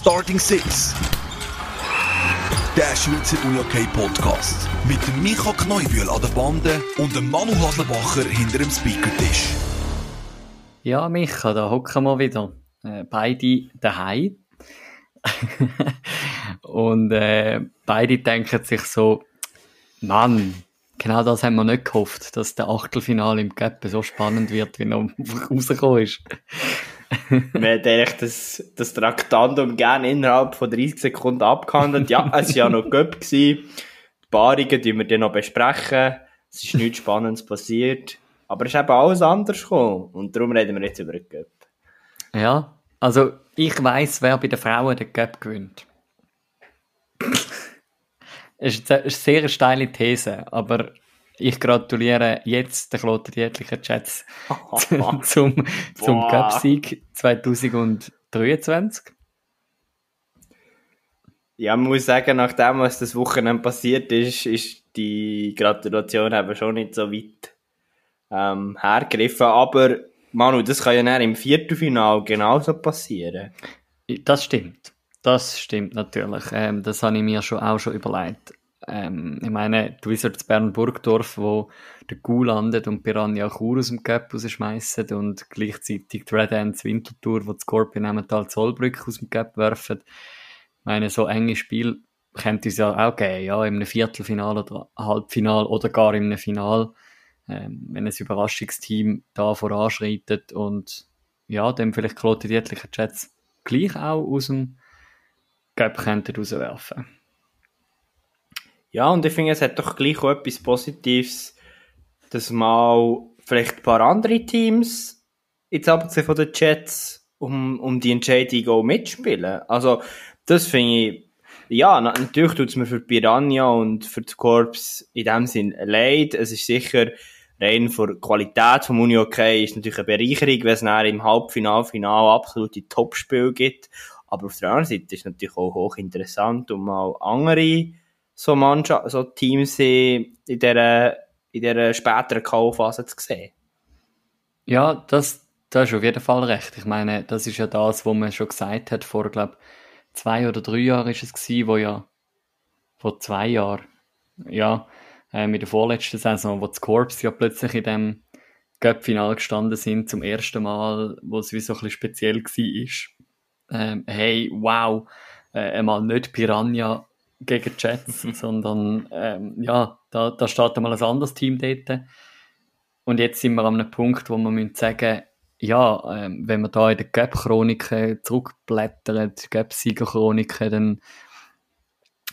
Starting Six. Der Schweizer UJK Podcast. Mit dem Micha Kneubühl an der Bande und dem Manu Haslebacher hinter dem Speakertisch. Ja, Micha, da hocken wir wieder. Äh, beide daheim. und äh, beide denken sich so, Mann, genau das haben wir nicht gehofft, dass der Achtelfinale im Gap so spannend wird, wie noch rausgekommen ist. Wir hätten eigentlich das, das Traktandum gerne innerhalb von 30 Sekunden abgehandelt. Ja, es war ja noch Göpp. Die Paarungen die wir dann noch besprechen. Es ist nichts Spannendes passiert. Aber es ist eben alles anders gekommen. Und darum reden wir jetzt über den Göpp. Ja, also ich weiss, wer bei den Frauen den Göpp gewinnt. Es ist eine sehr steile These, aber ich gratuliere jetzt den Kloten Dietlicher Chats zum, zum Cup-Sieg 2023. Ja, man muss sagen, nachdem, was das Wochenende passiert ist, ist die Gratulation eben schon nicht so weit ähm, hergegriffen. Aber Manu, das kann ja dann im Viertelfinal genauso passieren. Das stimmt. Das stimmt natürlich. Ähm, das habe ich mir schon auch schon überlegt. Ähm, ich meine, die Wizards Bern-Burgdorf, wo der Gu landet und Piranha Chur aus dem Cup rausschmeißen und gleichzeitig die Red Ants Winterthur, wo die Scorpion Emmental Zollbrück aus dem Cup werfen. Ich meine, so enge Spiel könnte es ja auch geben, ja, einem Viertelfinal oder Halbfinal oder gar einem Final, ähm, wenn ein Überraschungsteam da voranschreitet und ja, dann vielleicht Klote Dietlicher Jets gleich auch aus dem Cup könnten rauswerfen. Ja, und ich finde, es hat doch gleich auch etwas Positives, dass mal vielleicht ein paar andere Teams jetzt abgesehen von den Jets um, um die Entscheidung auch mitspielen. Also, das finde ich, ja, natürlich tut es mir für Piranha und für das Korps in dem Sinn leid. Es ist sicher rein von der Qualität vom Uni okay, ist natürlich eine Bereicherung, wenn es dann im Halbfinal, Final absolute Topspiel gibt. Aber auf der anderen Seite ist es natürlich auch hochinteressant, um mal andere so Mannschaft, so Teams in dieser, in dieser späteren K.O.-Phase zu sehen. Ja, das, das ist auf jeden Fall recht. Ich meine, das ist ja das, was man schon gesagt hat, vor, glaube zwei oder drei Jahren ist es gewesen, wo ja, vor zwei Jahren, ja, äh, mit der vorletzten Saison, wo die Corps ja plötzlich in dem Cup-Final gestanden sind, zum ersten Mal, wo es wie so ein bisschen speziell war. Ähm, hey, wow, äh, einmal nicht Piranha gegen Jets, sondern ähm, ja, da, da steht einmal ein anderes Team dort. Und jetzt sind wir an einem Punkt, wo wir müssen sagen, ja, ähm, wenn wir da in der Gap-Chroniken zurückblättern, die Gap-Sieger-Chroniken, dann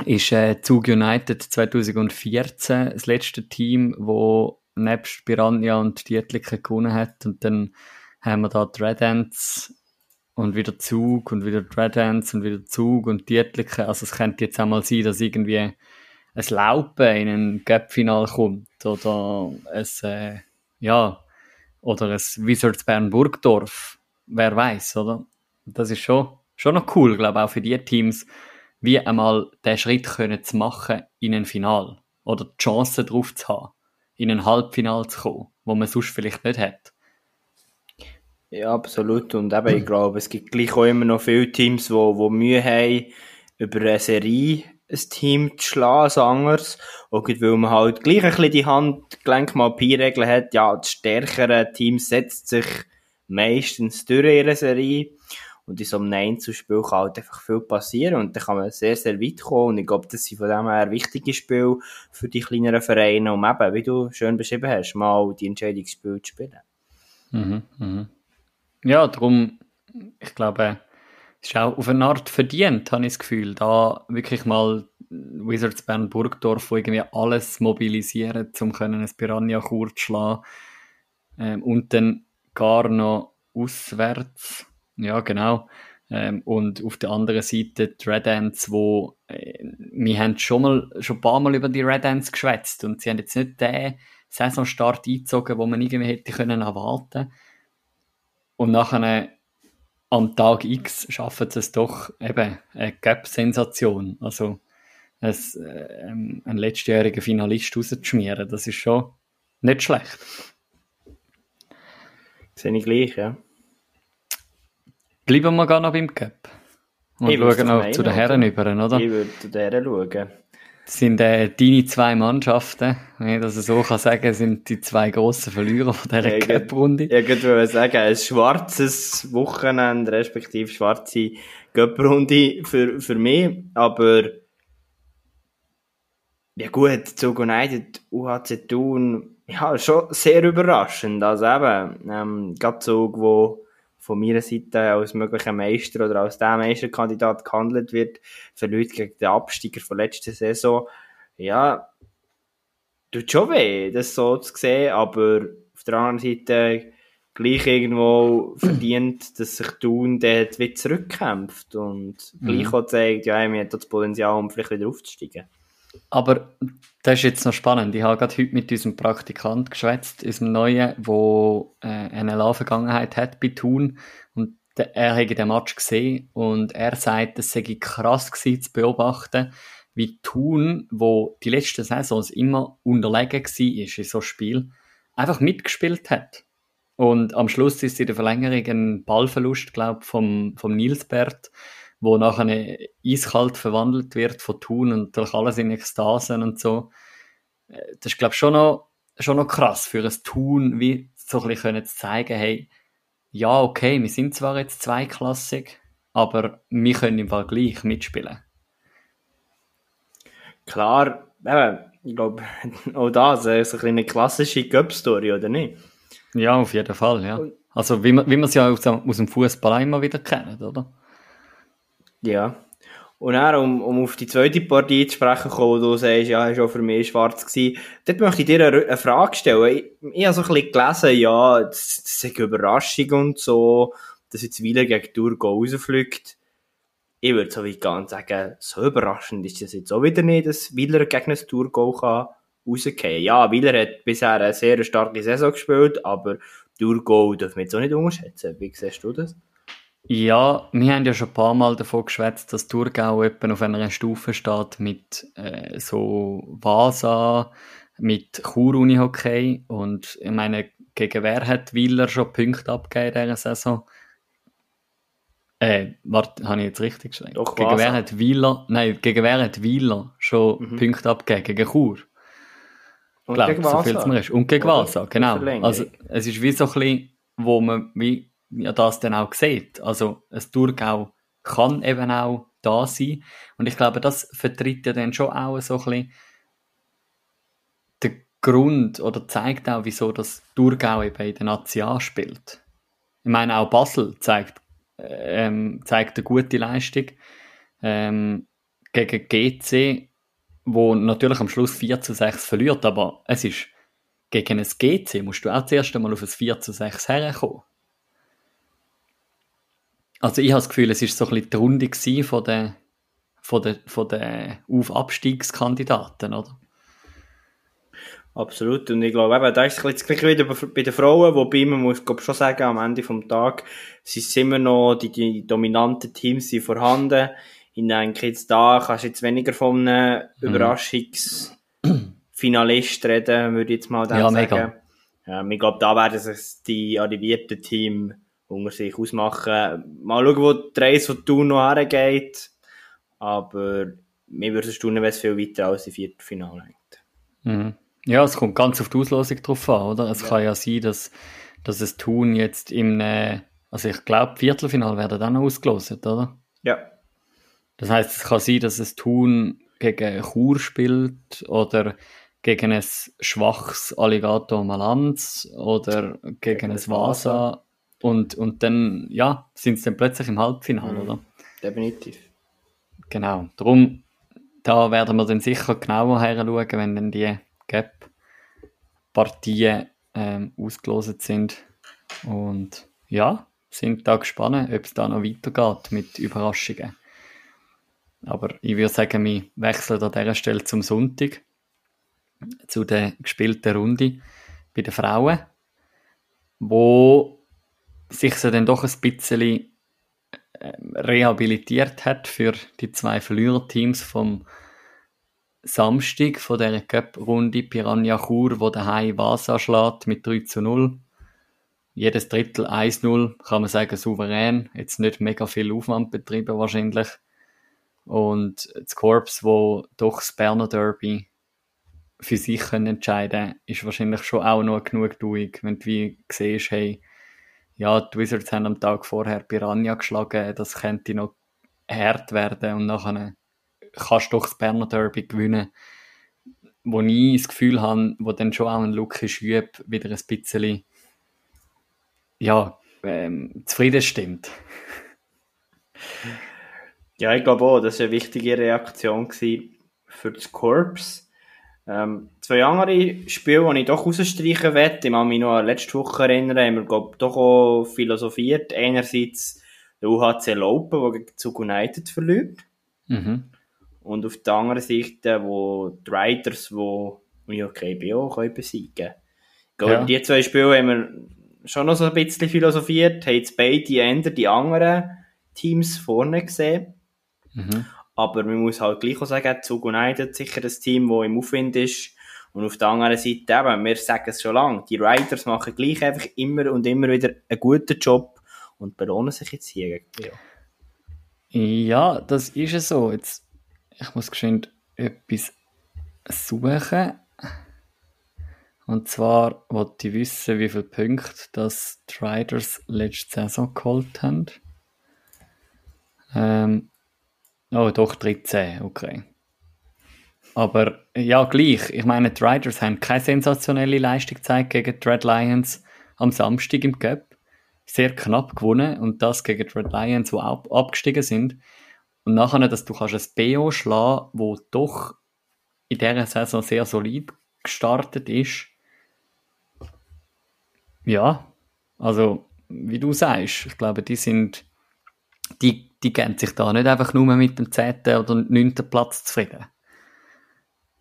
ist äh, Zug United 2014 das letzte Team, wo nebst Piranha und Dietliken gewonnen hat. Und dann haben wir da die Red Ants und wieder Zug und wieder Red Ants und wieder Zug und Dietliken. Also es könnte jetzt auch mal sein, dass irgendwie ein Laupen in ein Gap-Final kommt oder ein, äh, ja, oder ein Wizards Bern Burgdorf. Wer weiß, oder? Das ist schon, schon noch cool, glaube ich, auch für die Teams, wie einmal den Schritt können zu machen in ein Final oder die Chance drauf zu haben, in ein Halbfinal zu kommen, wo man sonst vielleicht nicht hat. Ja, absolut. Und eben, ich glaube, es gibt gleich auch immer noch viele Teams, die wo, wo Mühe haben, über eine Serie ein Team zu schlagen als anderes. Auch weil man halt gleich ein bisschen die Handgelenk mal Pi-Regeln hat. Ja, das stärkere Team setzt sich meistens durch ihre Serie. Und in so einem Einzelspiel kann halt einfach viel passieren und dann kann man sehr, sehr weit kommen. Und ich glaube, das sind von dem her wichtige Spiele für die kleineren Vereine, um eben, wie du schön beschrieben hast, mal die Entscheidungsspiele zu spielen. Mhm, mhm. Ja, darum, ich glaube, es ist auch auf eine Art verdient, habe ich das Gefühl, da wirklich mal Wizards Bern Burgdorf, wo irgendwie alles mobilisieren, um können ein Piranha kurz schlagen ähm, und dann gar noch auswärts, ja genau, ähm, und auf der anderen Seite die Red Ants, wo äh, wir haben schon mal schon ein paar Mal über die Red Ants geschwätzt und sie haben jetzt nicht den Saisonstart eingezogen, wo man irgendwie hätte können erwarten und nachher am Tag X schaffen sie es doch eben eine Gap-Sensation. Also ein, äh, einen letztjährigen Finalist rauszuschmieren, das ist schon nicht schlecht. Sehe ich gleich, ja. Bleiben wir gar noch beim Gap. Und Ich schauen noch zu den Herren über, oder? Ich würde zu deren schauen. Sind äh, deine zwei Mannschaften, wenn ich das so kann sagen, sind die zwei grossen Verlierer von dieser Ja, Cup-Runde. Ich würde sagen, ein schwarzes Wochenende, respektive schwarze Göpprunde für, für mich, aber ja gut, Zug United, UHC Thun, ja, schon sehr überraschend. Also eben, ähm, gerade Zug, wo von meiner Seite als möglicher Meister oder als der Meisterkandidat gehandelt wird, verliert gegen den Absteiger von letzter Saison. Ja, tut schon weh, das so zu sehen, aber auf der anderen Seite gleich irgendwo verdient, dass sich Thun dort wieder zurückkämpft und gleich auch zeigt, ja, wir haben das Potenzial, um vielleicht wieder aufzusteigen. Aber das ist jetzt noch spannend. Ich habe gerade heute mit unserem Praktikant geschwätzt, unserem Neuen, der äh, eine La-Vergangenheit hat bei Thun. Und er hat den Match gesehen und er sagt, es sei krass gewesen zu beobachten, wie Thun, wo die letzten Saisons immer unterlegen war in so Spiel, einfach mitgespielt hat. Und am Schluss ist in der Verlängerung ein Ballverlust, glaube ich, vom, vom Nilsbert, wo nachher eiskalt verwandelt wird von Thun und durch alles in Ekstasen und so. Äh, Das ist, glaube ich, schon noch, schon noch krass für ein Thun, wie so ein bisschen können zu zeigen, hey, ja, okay, wir sind zwar jetzt zweiklassig, aber wir können im Fall gleich mitspielen. Klar, eben, ich glaube, auch das ist ein bisschen eine klassische Cup-Story, oder nicht? Ja, auf jeden Fall, ja. Also, wie man, wie man es ja aus dem Fußball immer wieder kennt, oder? Ja. Und dann, um, um auf die zweite Partie zu sprechen zu kommen, wo du sagst, ja, ist auch für mich schwarz gewesen, dort möchte ich dir eine, eine Frage stellen. Ich, ich habe so ein bisschen gelesen, ja, das, ist eine Überraschung und so, dass jetzt Wieler gegen Thurgau rausfliegt. Ich würde so weit gehen und sagen, so überraschend ist das jetzt auch wieder nicht, dass Wieler gegen ein Thurgau kann rausgehen. Ja, Wieler hat bisher eine sehr starke Saison gespielt, aber Thurgau dürfen wir jetzt auch nicht unterschätzen. Wie siehst du das? Ja, wir haben ja schon ein paar Mal davon geschwätzt, dass Thurgau etwa auf einer Stufe steht mit äh, so Vasa, mit Chur-Uni-Hockey und ich meine, gegen wer hat Wieler schon Punkte abgegeben in dieser Saison? Äh, warte, habe ich jetzt richtig gesagt? Doch, gegen Vasa. wer hat Wieler, nein, gegen wer hat Wieler schon Mhm. Punkte abgegeben? Gegen Chur? Und glaube gegen so viel es mir ist. Und gegen? Vasa, genau. Also, es ist wie so ein bisschen, wo man wie, ja, das dann auch sieht. Also, ein Thurgau kann eben auch da sein. Und ich glaube, das vertritt ja dann schon auch so ein bisschen den Grund oder zeigt auch, wieso das Thurgau eben in der Nazi spielt. Ich meine, auch Basel zeigt, ähm, zeigt eine gute Leistung ähm, gegen GC, wo natürlich am Schluss 4 zu 6 verliert, aber es ist gegen ein GC musst du auch zuerst einmal auf ein 4 zu 6 herkommen. Also ich habe das Gefühl, es ist so ein bisschen die Runde von den, von den, von den Auf-Abstiegskandidaten, oder? Absolut. Und ich glaube, eben, da ist es das gleiche wieder bei- den Frauen, wobei man muss glaub, schon sagen, am Ende vom Tag sind immer noch die, die dominanten Teams sind vorhanden. Ich denke, jetzt da kannst du jetzt weniger von einem Überraschungsfinalist reden, würde ich jetzt mal Ja, sagen. mega. Ja, ich glaube, da werden sich die arrivierten Team unter sich ausmachen. Mal schauen, wo die Reise von Thun noch hergeht. Aber mir würde es staunen, wenn es viel weiter als die Viertelfinale hängt. Mhm. Ja, es kommt ganz auf die Auslosung drauf an, oder? Es Ja. kann ja sein, dass, dass es Thun jetzt im, also ich glaube, Viertelfinal werden dann noch ausgelost, oder? Ja. Das heißt, es kann sein, dass es Thun gegen Chur spielt oder gegen ein schwaches Alligator Malanz oder gegen, Gegen ein ein Vasa und, und dann, ja, sind sie dann plötzlich im Halbfinale, Mhm. oder? Definitiv. Genau. Darum, da werden wir dann sicher genauer heranschauen, wenn dann die Gap-Partien ähm, ausgelost sind. Und ja, sind da gespannt, ob es da noch weitergeht mit Überraschungen. Aber ich würde sagen, wir wechseln an dieser Stelle zum Sonntag, zu der gespielten Runde bei den Frauen, wo sich so dann doch ein bisschen ähm, rehabilitiert hat für die zwei Verliererteams vom Samstag von der Cup-Runde Piranha Chur, wo daheim Vasa schlägt mit 3 zu 0. jedes Drittel 1-0, kann man sagen, souverän. Jetzt nicht mega viel Aufwand betrieben wahrscheinlich. Und das Korps, wo doch das Berner Derby für sich können entscheiden ist wahrscheinlich schon auch noch genug durch, wenn du wie siehst, hey, ja, die Wizards haben am Tag vorher Piranha geschlagen, das könnte noch hart werden und nachher kannst du doch das Berner Derby gewinnen, wo ich das Gefühl habe, wo dann schon auch ein Lucky Schüb wieder ein bisschen ja, ähm, zufrieden stimmt. Ja, ich glaube auch, das war eine wichtige Reaktion für das Korps. Ähm, zwei andere Spiele, die ich doch rausstreichen werde, ich kann mich noch an letzte Woche erinnern, haben wir glaub, doch auch philosophiert. Einerseits der UHC Laupen, der gegen Zug United verliert. Mhm. Und auf der anderen Seite, wo die Riders, die UKBO können besiegen können. Ich glaube, ja. die zwei Spiele haben wir schon noch so ein bisschen philosophiert, haben jetzt beide Ender die anderen Teams vorne gesehen. Mhm. Aber man muss halt gleich auch sagen, Zug United sicher das Team, das im Aufwind ist. Und auf der anderen Seite eben, wir sagen es schon lange, die Riders machen gleich einfach immer und immer wieder einen guten Job und belohnen sich jetzt hier gegen Ja, das ist es so. Jetzt, ich muss geschwind etwas suchen. Und zwar wollte ich wissen, wie viele Punkte das die Riders letzte Saison geholt haben. Ähm, oh, doch 13, okay. Aber ja, gleich. Ich meine, die Riders haben keine sensationelle Leistung gezeigt gegen die Red Lions am Samstag im Cup. Sehr knapp gewonnen und das gegen die Red Lions, die ab abgestiegen sind. Und nachher, dass du kannst ein BO schlagen, wo doch in dieser Saison sehr solid gestartet ist, ja, also wie du sagst, ich glaube, die sind, die, die geben sich da nicht einfach nur mit dem 10. oder 9. Platz zufrieden.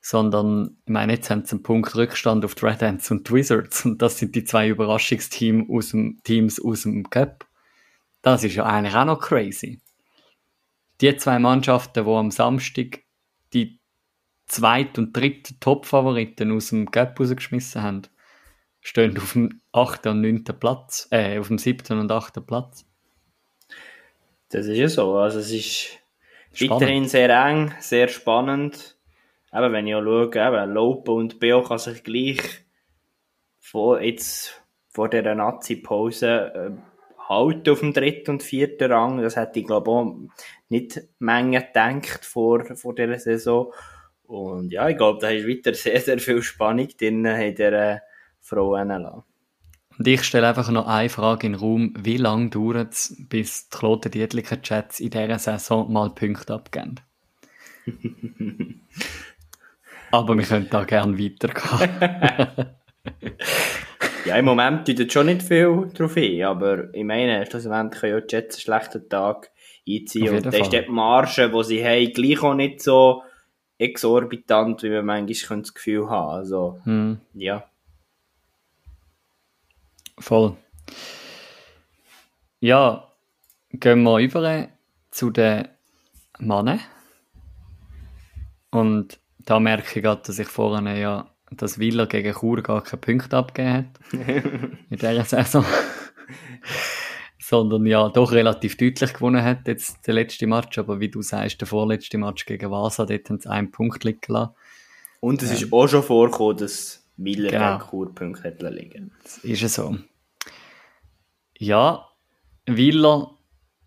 Sondern, ich meine, jetzt haben sie einen Punkt Rückstand auf die Red Ants und die Wizards und das sind die zwei Überraschungsteams aus dem, Teams aus dem Cup. Das ist ja eigentlich auch noch crazy. Die zwei Mannschaften, die am Samstag die zweit- und dritte Top-Favoriten aus dem Cup rausgeschmissen haben, stehen auf dem 8. und 9. Platz, äh, auf dem 7. und 8. Platz. Das ist ja so. Also es ist spannend. weiterhin sehr eng, sehr spannend. Eben, wenn ich auch schaue, eben, Lope und Beo kann sich gleich vor, jetzt vor dieser Nazi-Pause äh, halten auf dem dritten und vierten Rang. Das hätte ich, glaube auch nicht Menge gedacht vor, vor dieser Saison. Und ja, ich glaube, da ist weiter sehr, sehr viel Spannung drin in dieser Frauen lassen. Und ich stelle einfach noch eine Frage in den Raum. Wie lange dauert es, bis die Kloten Dietliker Chats in dieser Saison mal Punkte abgeben? Aber wir können da gerne weitergehen. ja, im Moment tut schon nicht viel drauf hin, aber ich meine, schlussendlich können ja die Jets einen schlechten Tag einziehen. Und da ist die Marge, die sie haben, gleich auch nicht so exorbitant, wie man manchmal das Gefühl haben Also, hm. ja. Voll. Ja, gehen wir über zu den Mannen. Und da merke ich gerade, dass ich vorhin ja dass Willer gegen Chur gar keine Punkte abgegeben hat. in dieser Saison. Sondern ja doch relativ deutlich gewonnen hat, jetzt der letzte Match. Aber wie du sagst, der vorletzte Match gegen Vasa, dort haben sie einen Punkt liegen lassen. Und es ähm, ist auch schon vorgekommen, dass Miller genau. Kurpunkte hat liegen. Das ist es so. Ja, Willer,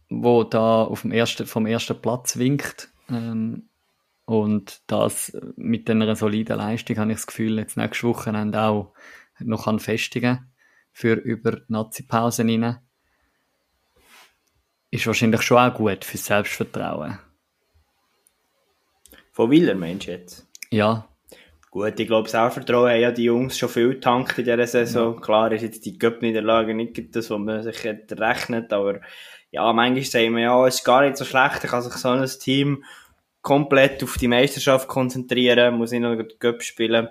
wo da auf dem ersten, vom ersten Platz winkt, ähm, und das mit einer soliden Leistung habe ich das Gefühl, jetzt nächste Wochenende auch noch an festigen für über die Nazi-Pause rein. Ist wahrscheinlich schon auch gut fürs Selbstvertrauen. Von Willer meinst du jetzt? Ja, Gut, ich glaube, Selbstvertrauen haben ja die Jungs schon viel getankt in dieser Saison. Ja. Klar ist jetzt die Cup-Niederlage nicht das, was man sich rechnet, aber ja, manchmal sagen wir ja, es ist gar nicht so schlecht, ich kann sich so ein Team komplett auf die Meisterschaft konzentrieren, muss nicht noch die Cup spielen.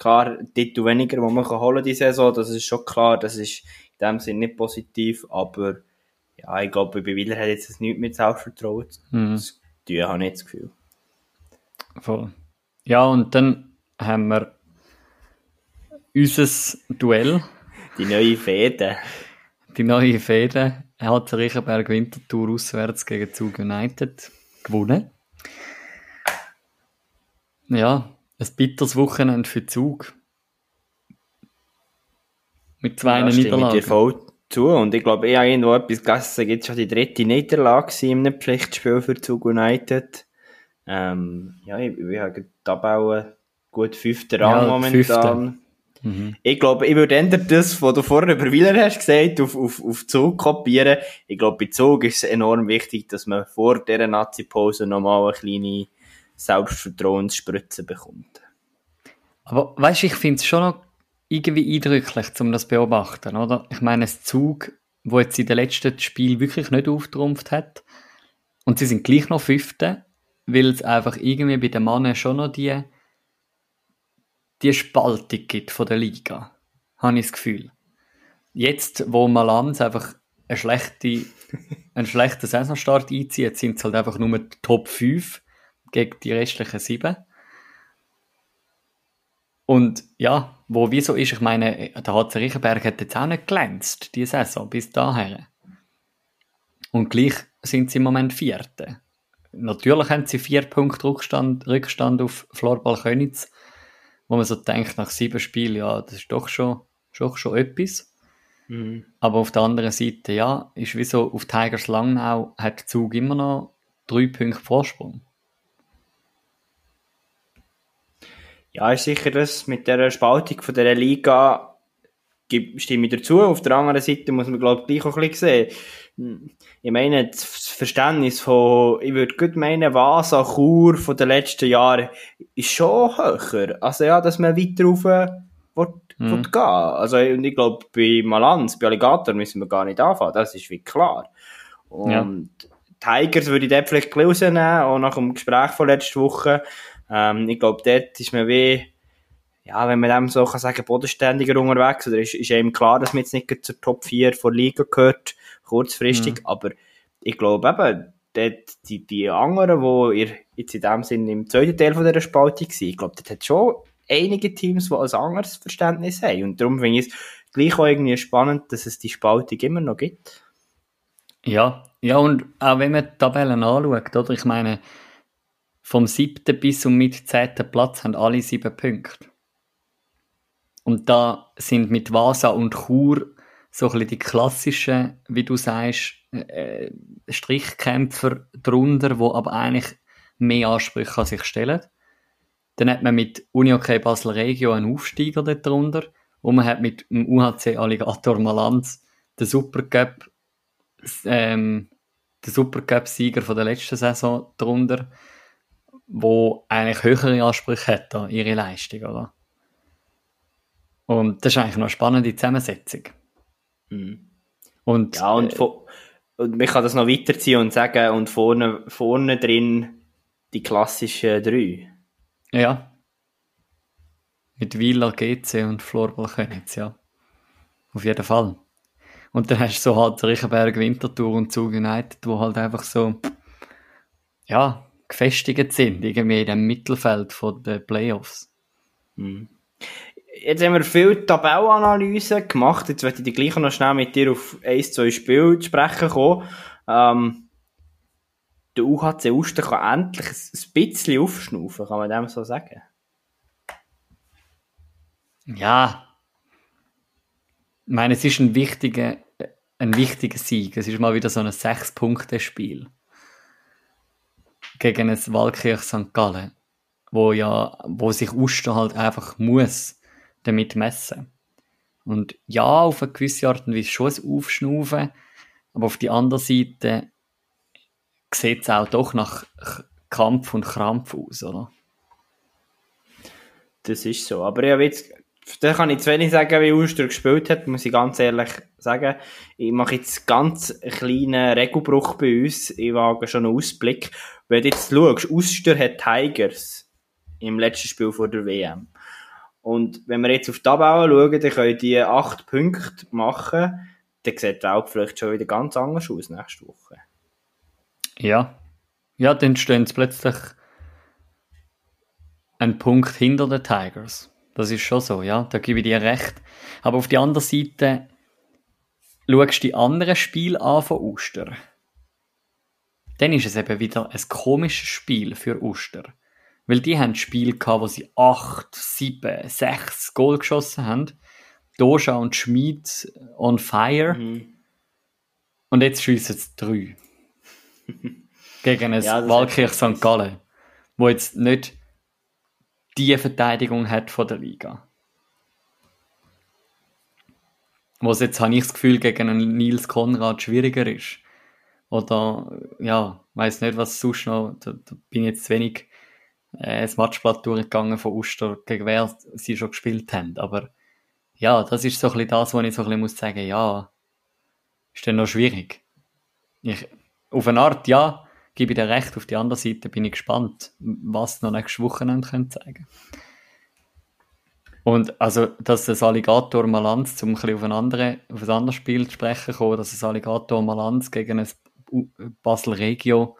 Klar, Titel weniger, die man kann holen die Saison, das ist schon klar, das ist in dem Sinne nicht positiv, aber ja, ich glaube, bei Willer hat jetzt nichts mit Selbstvertrauen mhm. Das tun, habe ich das Gefühl. Voll. Ja, und dann haben wir unser Duell. Die neue Fäden. die neue Fehde hat der Riechenberg Winterthur auswärts gegen Zug United gewonnen. Ja, ein bitteres Wochenende für Zug. Mit zwei Ja, Niederlagen. stimme ich dir voll zu. Und ich glaube, ich habe irgendwo etwas gegessen, jetzt schon die dritte Niederlage in einem Pflichtspiel für Zug United. Ähm, ja, ich, ich habe die Tabelle gut fünfter Rang Ja, momentan. Mhm. Ich glaube, ich würde ändern das, was du vorher über Wieler hast gesagt, auf, auf, auf Zug kopieren. Ich glaube, bei Zug ist es enorm wichtig, dass man vor dieser Nazi-Pause nochmal eine kleine Selbstvertrauensspritze bekommt. Aber weißt du, ich finde es schon noch irgendwie eindrücklich, um das zu beobachten, oder? Ich meine, ein Zug, wo jetzt in den letzten Spielen wirklich nicht auftrumpft hat, und sie sind gleich noch Fünfte, weil es einfach irgendwie bei den Männern schon noch die, die Spaltung gibt von der Liga. Habe ich das Gefühl. Jetzt, wo Malanz einfach eine schlechte, einen schlechten Saisonstart einzieht, sind es halt einfach nur die Top 5 gegen die restlichen 7. Und ja, wo wieso ist, ich meine, der HC Riechenberg hat jetzt auch nicht glänzt, die Saison, bis dahin. Und gleich sind sie im Moment Vierte. Natürlich haben sie vier Punkte Rückstand, Rückstand auf Florbal Könitz, wo man so denkt, nach sieben Spielen, ja, das ist doch schon, schon, schon etwas. Aber auf der anderen Seite, ja, ist wie so, auf Tigers Langnau hat der Zug immer noch drei Punkte Vorsprung. Ja, ist sicher das mit der Spaltung von dieser Liga stimme ich dazu. Auf der anderen Seite muss man, glaube ich, gleich auch ein bisschen sehen. Ich meine, das Verständnis von, ich würde gut meinen, Vasa, Chur von den letzten Jahren ist schon höher. Also ja, dass man weiter rauf will, Mhm. will gehen. Also, und ich glaube, bei Malanz, bei Alligator müssen wir gar nicht anfangen. Das ist wie klar. Und Tigers würde ich dort vielleicht rausnehmen, auch nach dem Gespräch von letzter Woche. Ähm, ich glaube, dort ist man wie, ja, wenn man dem so kann sagen, bodenständiger unterwegs, oder ist, ist einem klar, dass man jetzt nicht zur Top 4 der Liga gehört, kurzfristig, aber ich glaube eben, dort, die, die anderen, die ihr jetzt in dem Sinne im zweiten Teil von dieser Spaltung waren, ich glaube, dort hat schon einige Teams, die ein anderes Verständnis haben. Und darum finde ich es gleich auch irgendwie spannend, dass es die Spaltung immer noch gibt. Ja, ja, und auch wenn man die Tabellen anschaut, oder? Ich meine, vom siebten bis zum mit zehnten Platz haben alle sieben Punkte. Und da sind mit Vasa und Chur so ein bisschen die klassischen, wie du sagst, äh, Strichkämpfer drunter, wo aber eigentlich mehr Ansprüche an sich stellen. Dann hat man mit Unihockey Basel Regio einen Aufsteiger dort drunter und man hat mit dem UHC Alligator Malanz den Supercup ähm, der Supercup-Sieger von der letzten Saison drunter, wo eigentlich höhere Ansprüche hat an ihre Leistung, oder? Und das ist eigentlich noch eine spannende Zusammensetzung. Und, Ja, und, äh, und man kann das noch weiterziehen und sagen, und vorne, vorne drin die klassischen drei. ja. Mit Wieler, GC und Florbal Könitz, ja. Auf jeden Fall. Und dann hast du so halt Riechenberg, Winterthur und Zug United, wo halt einfach so, ja, gefestigt sind, irgendwie in dem Mittelfeld von den Playoffs. Jetzt haben wir viel Tabellenanalyse gemacht. Jetzt möchte ich gleich noch schnell mit dir auf ein, zwei Spiele sprechen kommen. Ähm, der UHC Uster kann endlich ein ein bisschen aufschnaufen, kann man dem so sagen. Ja. Ich meine, es ist ein wichtiger, ein wichtiger Sieg. Es ist mal wieder so ein Sechs-Punkte-Spiel. Gegen ein Walkirch St. Gallen. Wo ja, wo sich Uster halt einfach muss damit messen. Und ja, auf eine gewisse Art und Weise schon ein Aufschnaufen. Aber auf die andere Seite sieht es auch doch nach Kampf und Krampf aus, oder? Das ist so. Aber ich habe jetzt, da kann ich zu wenig sagen, wie Uster gespielt hat, muss ich ganz ehrlich sagen. Ich mache jetzt ganz einen kleinen Regelbruch bei uns. Ich wage schon einen Ausblick. Wenn du jetzt schaust, Uster hat Tigers im letzten Spiel vor der WM. Und wenn wir jetzt auf die Tabelle schauen, dann können die acht Punkte machen. Dann sieht die Welt vielleicht schon wieder ganz anders aus nächste Woche. Ja. Ja, dann stehen sie plötzlich einen Punkt hinter den Tigers. Das ist schon so, ja. Da gebe ich dir recht. Aber auf die andere Seite, schaust die anderen Spiele an von Uster, dann ist es eben wieder ein komisches Spiel für Uster. Weil die haben Spiel gehabt, wo sie 8, 7, 6 Goal geschossen haben. Doja und Schmid on fire. Mhm. Und jetzt schiessen sie 3. Gegen ein Ja, das Walkirch St. Gallen. Wo jetzt nicht die Verteidigung hat von der Liga. Wo es jetzt, habe ich das Gefühl, gegen einen Nils Konrad schwieriger ist. Oder, ja, weiß nicht, was sonst noch, da, da bin ich jetzt zu wenig äh, das Matchblatt durchgegangen von Uster, gegen wer sie schon gespielt haben. Aber ja, das ist so ein bisschen das, wo ich so ein bisschen muss sagen, ja, ist dann noch schwierig. Ich, auf eine Art, ja, gebe ich dir recht, auf die andere Seite bin ich gespannt, was noch nächstes Wochenende können zeigen Und also, dass das Alligator Malanz, zum ein bisschen auf ein, andere, auf ein anderes Spiel zu sprechen kommen, dass das Alligator Malanz gegen ein Basel Regio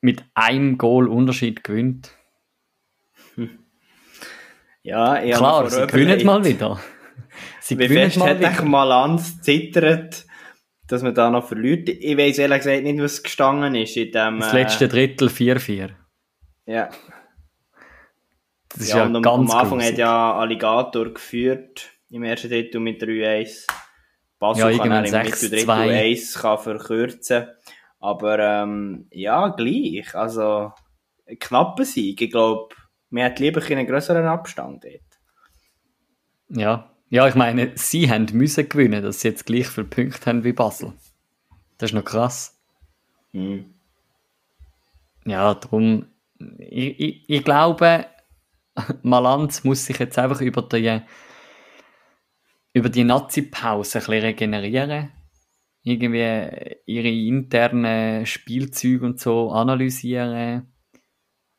mit einem Goal Unterschied gewinnt. Ja, ich Klar, sie gewinnen mal wieder. Sie Wie gewinnen mal wieder. eigentlich Malanz zittert, dass man da noch verliert? Ich weiss ehrlich gesagt nicht, was gestanden ist in dem... Das äh, letzte Drittel 4-4. Ja, Das ist ja, ja, und am, ganz am Anfang grusig. hat ja Alligator geführt, im ersten Drittel mit 3-1. Basel Ja, kann er im Mittel 6-2. 1 kann verkürzen. Aber ähm, ja, gleich. Also, knapper Sieg. Ich glaube, man hat lieber einen größeren Abstand dort. Ja. ja, ich meine, sie haben müssen gewinnen, dass sie jetzt gleich viele Punkte haben wie Basel. Das ist noch krass. Hm. Ja, darum, ich, ich, ich glaube, Malanz muss sich jetzt einfach über die, über die Nazi-Pause ein bisschen regenerieren. Irgendwie ihre internen Spielzüge und so analysieren.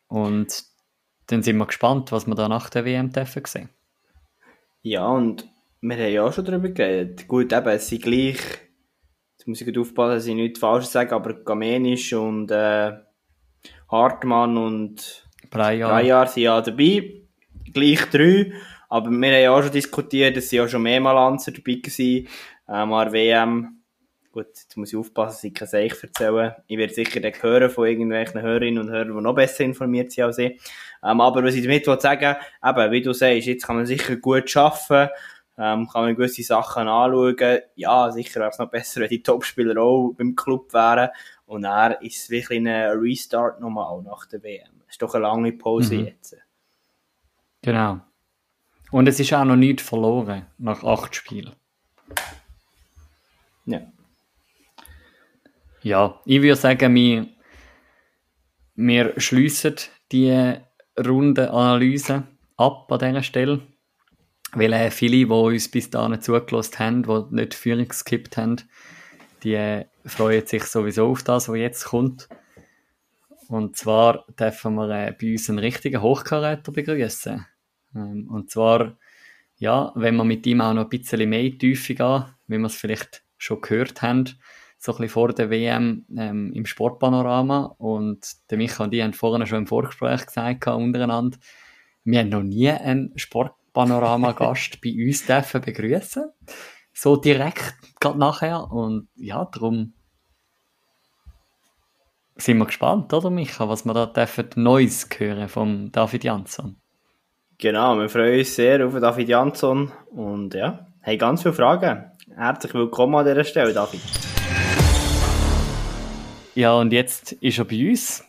Und dann sind wir gespannt, was wir da nach der WM dürfen sehen. Ja, und wir haben ja auch schon darüber geredet. Gut, eben, es sind gleich, jetzt muss ich gut aufpassen, dass ich nichts Falsches sage, aber Gamenisch und äh, Hartmann und Breyer. sind ja dabei. Gleich drei. Aber wir haben ja auch schon diskutiert, dass sie ja schon mehr Malanzer dabei waren. Ähm, an der WM. Gut, jetzt muss ich aufpassen, dass ich kein Seich erzählen. Ich werde sicher dann hören von irgendwelchen Hörerinnen und Hörern, die noch besser informiert sind als ich. Ähm, aber was ich damit will sagen eben, wie du sagst, jetzt kann man sicher gut arbeiten, ähm, kann man gewisse Sachen anschauen. Ja, sicher wäre es noch besser, wenn die Topspieler auch beim Club wären. Und er ist wirklich ein Restart nochmal nach der WM. Es ist doch eine lange Pause Mhm. jetzt. Genau. Und es ist auch noch nichts verloren nach acht Spielen. Ja. Ja, ich würde sagen, wir, wir schliessen die runde Analyse ab an dieser Stelle. Weil äh, viele, die uns bis dahin zugelassen haben, die nicht Führung geskippt haben, die äh, freuen sich sowieso auf das, was jetzt kommt. Und zwar dürfen wir äh, bei uns einen richtigen Hochkaräter begrüßen. Ähm, und zwar, ja, wenn wir mit ihm auch noch ein bisschen mehr Tiefe gehen, wie wir es vielleicht schon gehört haben, so ein bisschen vor der WM ähm, im Sportpanorama. Und der Micha und ich haben vorhin schon im Vorgespräch gesagt, untereinander, wir haben noch nie einen Sportpanorama-Gast bei uns dürfen begrüßen. So direkt gerade nachher. Und ja, darum sind wir gespannt, oder Micha, was wir da dürfen Neues hören vom David Jansson. Genau, wir freuen uns sehr auf David Jansson und ja, haben ganz viele Fragen. Herzlich willkommen an dieser Stelle, David. Ja, und jetzt ist er bei uns.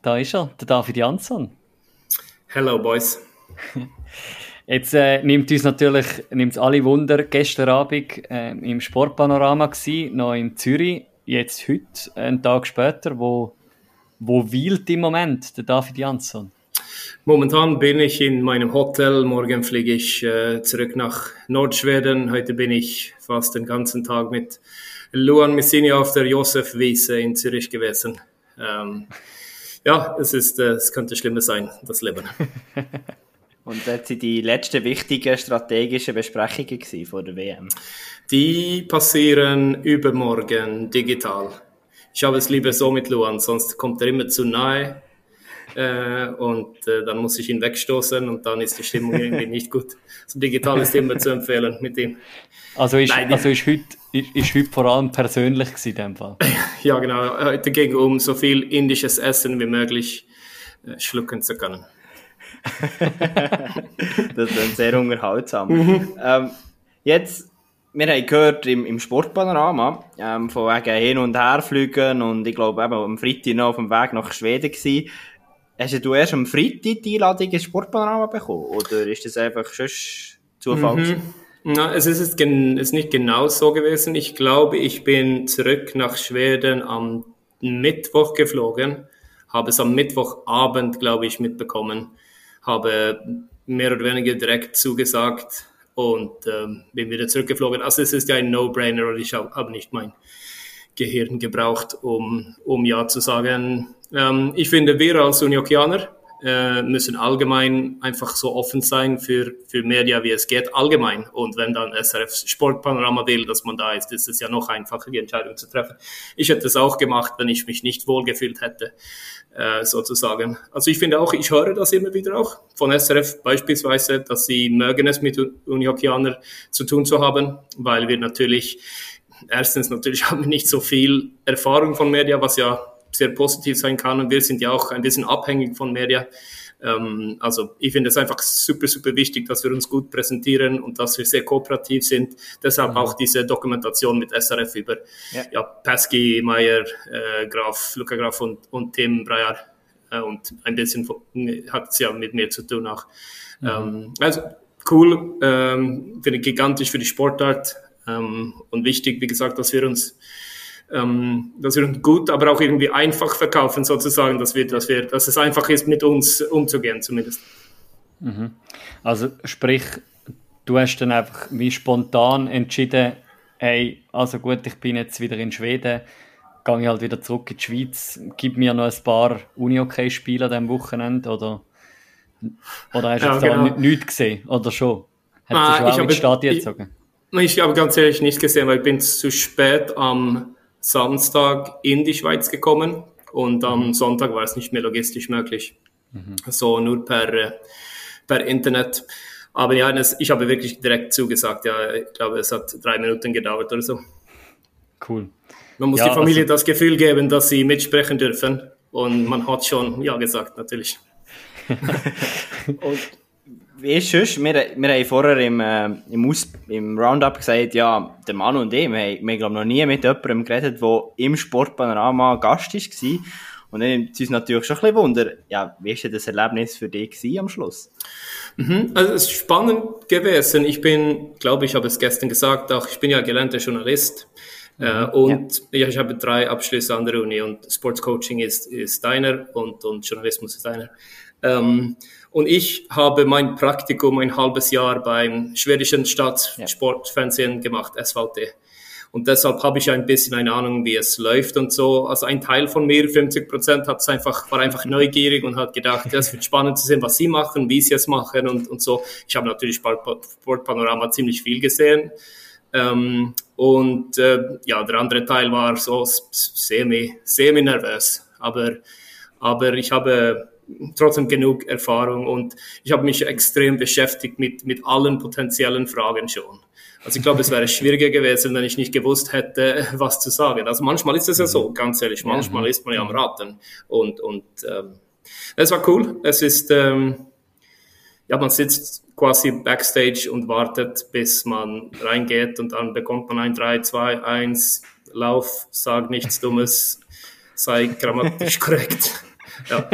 Da ist er, der David Jansson. Hello, boys. Jetzt äh, nimmt uns natürlich nimmt's alle Wunder, gestern Abend äh, im Sportpanorama gsi, noch in Zürich, jetzt heute, einen Tag später, wo, wo weilt im Moment der David Jansson? Momentan bin ich in meinem Hotel. Morgen fliege ich äh, zurück nach Nordschweden. Heute bin ich fast den ganzen Tag mit Luan Messini auf der Josef-Wiese in Zürich gewesen. Ähm, ja, es, ist, äh, es könnte schlimmer sein, das Leben. Und das sind die letzten wichtigen strategischen Besprechungen vor der WM. Die passieren übermorgen digital. Ich habe es lieber so mit Luan, sonst kommt er immer zu nahe. Äh, und äh, dann muss ich ihn wegstoßen und dann ist die Stimmung irgendwie nicht gut. So digital ist immer zu empfehlen mit ihm. Also ist, Nein, also ist, heute, ist, ist heute vor allem persönlich gewesen, in dem Fall? Ja, genau. Heute ging um so viel indisches Essen wie möglich äh, schlucken zu können. das ist sehr unterhaltsam. Mhm. Ähm, jetzt wir haben gehört im, im Sportpanorama, ähm, von wegen hin und her fliegen und ich glaube eben am Freitag noch auf dem Weg nach Schweden gewesen. Hast du erst am Freitag die Einladung ins Sportpanorama bekommen oder ist das einfach schon Zufall? Mhm. Na, es ist, es ist nicht genau so gewesen. Ich glaube, ich bin zurück nach Schweden am Mittwoch geflogen, habe es am Mittwochabend, glaube ich, mitbekommen, habe mehr oder weniger direkt zugesagt, und ähm, bin wieder zurückgeflogen. Also es ist ja ein No-Brainer und ich habe hab nicht mein Gehirn gebraucht, um, um Ja zu sagen. Ähm, ich finde, wir als Uniokianer äh, müssen allgemein einfach so offen sein für, für Media, wie es geht, allgemein. Und wenn dann SRF Sportpanorama will, dass man da ist, ist es ja noch einfacher, die Entscheidung zu treffen. Ich hätte es auch gemacht, wenn ich mich nicht wohlgefühlt hätte äh, sozusagen. Also ich finde auch, ich höre das immer wieder auch von SRF beispielsweise, dass sie mögen es mit Unihockeyner zu tun zu haben, weil wir natürlich, erstens natürlich haben wir nicht so viel Erfahrung von Media, was ja sehr positiv sein kann und wir sind ja auch ein bisschen abhängig von Media. Ähm, also ich finde es einfach super, super wichtig, dass wir uns gut präsentieren und dass wir sehr kooperativ sind. Deshalb mhm. auch diese Dokumentation mit SRF über ja. ja Pesky, Meyer, äh, Graf, Luca Graf und, und Tim Breyer. Äh, und ein bisschen hat es ja mit mir zu tun auch. Mhm. Ähm, also cool, ähm, finde ich gigantisch für die Sportart ähm, und wichtig, wie gesagt, dass wir uns ähm, dass wir gut, aber auch irgendwie einfach verkaufen sozusagen, dass wir, dass wir, dass es einfach ist, mit uns umzugehen zumindest. Mhm. Also sprich, du hast dann einfach wie spontan entschieden, hey, also gut, ich bin jetzt wieder in Schweden, gehe ich halt wieder zurück in die Schweiz, gib mir noch ein paar Uni-OK-Spiele an diesem Wochenende oder, oder hast du ja, jetzt genau. da nichts gesehen oder schon? Hat ah, schon auch ich habe, jetzt ich, ich habe ganz ehrlich nicht gesehen, weil ich bin zu spät am Samstag in die Schweiz gekommen und am mhm. Sonntag war es nicht mehr logistisch möglich. Mhm. So nur per, äh, per Internet. Aber ja, ich habe wirklich direkt zugesagt. Ja, ich glaube, es hat drei Minuten gedauert oder so. Cool. Man muss ja, die Familie also, das Gefühl geben, dass sie mitsprechen dürfen. Und man hat schon Ja gesagt, natürlich. und wie ist es? Wir, wir haben vorher im, äh, im, Aus, im Roundup gesagt, ja, der Mann und ich, wir, haben, wir haben noch nie mit jemandem geredet, der im Sportpanorama Gast war. Und dann nimmt es uns natürlich schon ein bisschen Wunder, ja, wie war denn das Erlebnis für dich am Schluss? Mhm, also es ist spannend gewesen. Ich bin, glaube ich, habe es gestern gesagt, auch ich bin ja gelernter Journalist. Äh, mhm, und ja. ich habe drei Abschlüsse an der Uni und Sportscoaching ist, ist deiner und, und Journalismus ist deiner. Ähm, und ich habe mein Praktikum ein halbes Jahr beim schwedischen Staatssportfernsehen ja. gemacht, SVT. Und deshalb habe ich ein bisschen eine Ahnung, wie es läuft und so. Also ein Teil von mir, 50 Prozent, hat es einfach, war einfach neugierig und hat gedacht, es wird spannend zu sehen, was sie machen, wie sie es machen und, und so. Ich habe natürlich Sportpanorama ziemlich viel gesehen. Ähm, und äh, ja, der andere Teil war so semi, semi nervös. Aber, aber ich habe trotzdem genug Erfahrung und ich habe mich extrem beschäftigt mit, mit allen potenziellen Fragen schon. Also ich glaube, es wäre schwieriger gewesen, wenn ich nicht gewusst hätte, was zu sagen. Also manchmal ist es ja so, ganz ehrlich, manchmal ist man ja am Raten. Und, und ähm, es war cool. Es ist, ähm, ja, man sitzt quasi backstage und wartet, bis man reingeht und dann bekommt man ein 3, 2, 1, Lauf, sag nichts Dummes, sei grammatisch korrekt. Ja.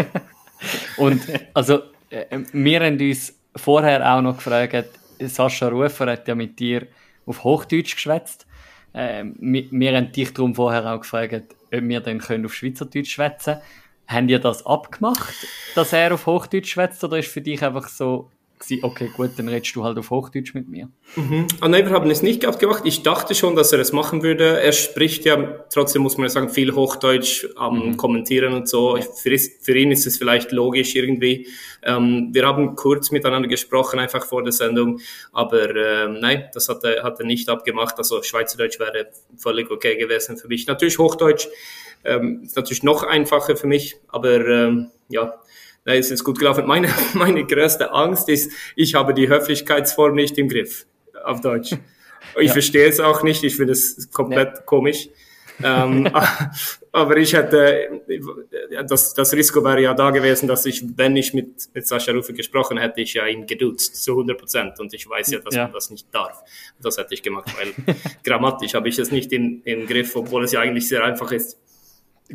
Und also, äh, wir haben uns vorher auch noch gefragt, Sascha Rufer hat ja mit dir auf Hochdeutsch geschwätzt. Äh, wir, wir haben dich darum vorher auch gefragt, ob wir dann können auf Schweizerdeutsch schwätzen können. Haben ihr das abgemacht, dass er auf Hochdeutsch schwätzt, oder ist für dich einfach so, gewesen, okay, gut, dann redest du halt auf Hochdeutsch mit mir. Mhm. Ah, nein, wir haben es nicht abgemacht. Ich dachte schon, dass er es machen würde. Er spricht ja, trotzdem muss man ja sagen, viel Hochdeutsch am mhm. Kommentieren und so. Für, für, ihn ist es vielleicht logisch irgendwie. Ähm, wir haben kurz miteinander gesprochen, einfach vor der Sendung, aber äh, nein, das hat er, hat er nicht abgemacht. Also Schweizerdeutsch wäre völlig okay gewesen für mich. Natürlich Hochdeutsch ähm, ist natürlich noch einfacher für mich, aber ähm, ja, es ist gut gelaufen. Meine, meine größte Angst ist, ich habe die Höflichkeitsform nicht im Griff, auf Deutsch. Ich ja. verstehe es auch nicht, ich finde es komplett ja. komisch. ähm, aber ich hätte, das, das Risiko wäre ja da gewesen, dass ich, wenn ich mit, mit Sascha Rufe gesprochen hätte, ich ja ihn geduzt, zu 100 Prozent. Und ich weiß ja, dass ja. man das nicht darf. Das hätte ich gemacht, weil grammatisch habe ich es nicht im, im Griff, obwohl es ja eigentlich sehr einfach ist.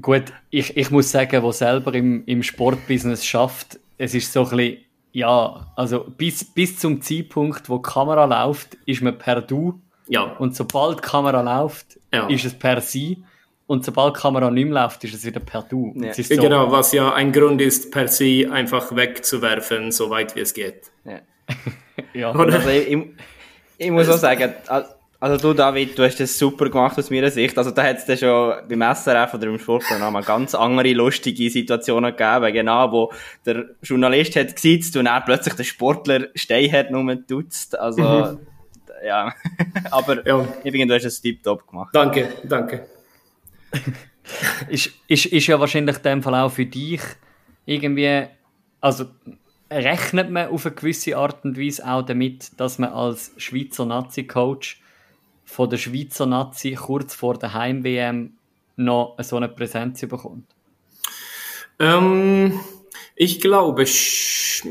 Gut, ich, ich muss sagen, wo selber im, im Sportbusiness schafft, es ist so ein bisschen, ja, also bis, bis zum Zeitpunkt, wo die Kamera läuft, ist man per Du ja. Und sobald die Kamera läuft, ja. ist es per Sie. Und sobald die Kamera nicht mehr läuft, ist es wieder per Du. Ja. So genau, was ja ein Grund ist, per Sie einfach wegzuwerfen, so weit wie es geht. Ja. ja. Also ich, ich, muss auch sagen, also du David, du hast das super gemacht aus meiner Sicht. Also da hat es dann schon beim SRF oder im Sportprogramm ganz andere lustige Situationen gegeben, genau, wo der Journalist hat gesitzt und er plötzlich der Sportler stehen hat, nur duzt. Also mhm ja. Aber ja. du hast es tiptop gemacht. Danke, danke. ist, ist, ist ja wahrscheinlich in dem Fall auch für dich irgendwie, also rechnet man auf eine gewisse Art und Weise auch damit, dass man als Schweizer Nazi-Coach von der Schweizer Nazi kurz vor der Heim-WM noch so eine Präsenz bekommt? Ähm, ich glaube,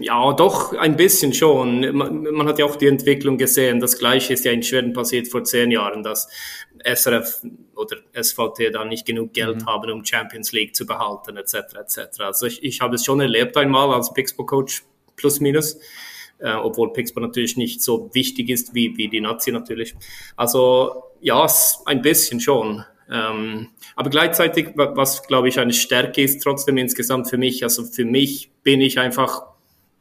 ja, doch, ein bisschen schon. Man, man, hat ja auch die Entwicklung gesehen. Das Gleiche ist ja in Schweden passiert vor zehn Jahren, dass SRF oder SVT da nicht genug Geld mhm. haben, um Champions League zu behalten, etc., etc. Also ich, ich habe es schon erlebt einmal als Pixbo-Coach, plus minus. Äh, obwohl Pixbo natürlich nicht so wichtig ist wie, wie die Nazi natürlich. Also ja, ein bisschen schon. Ähm, aber gleichzeitig, was glaube ich eine Stärke ist, trotzdem insgesamt für mich, also für mich bin ich einfach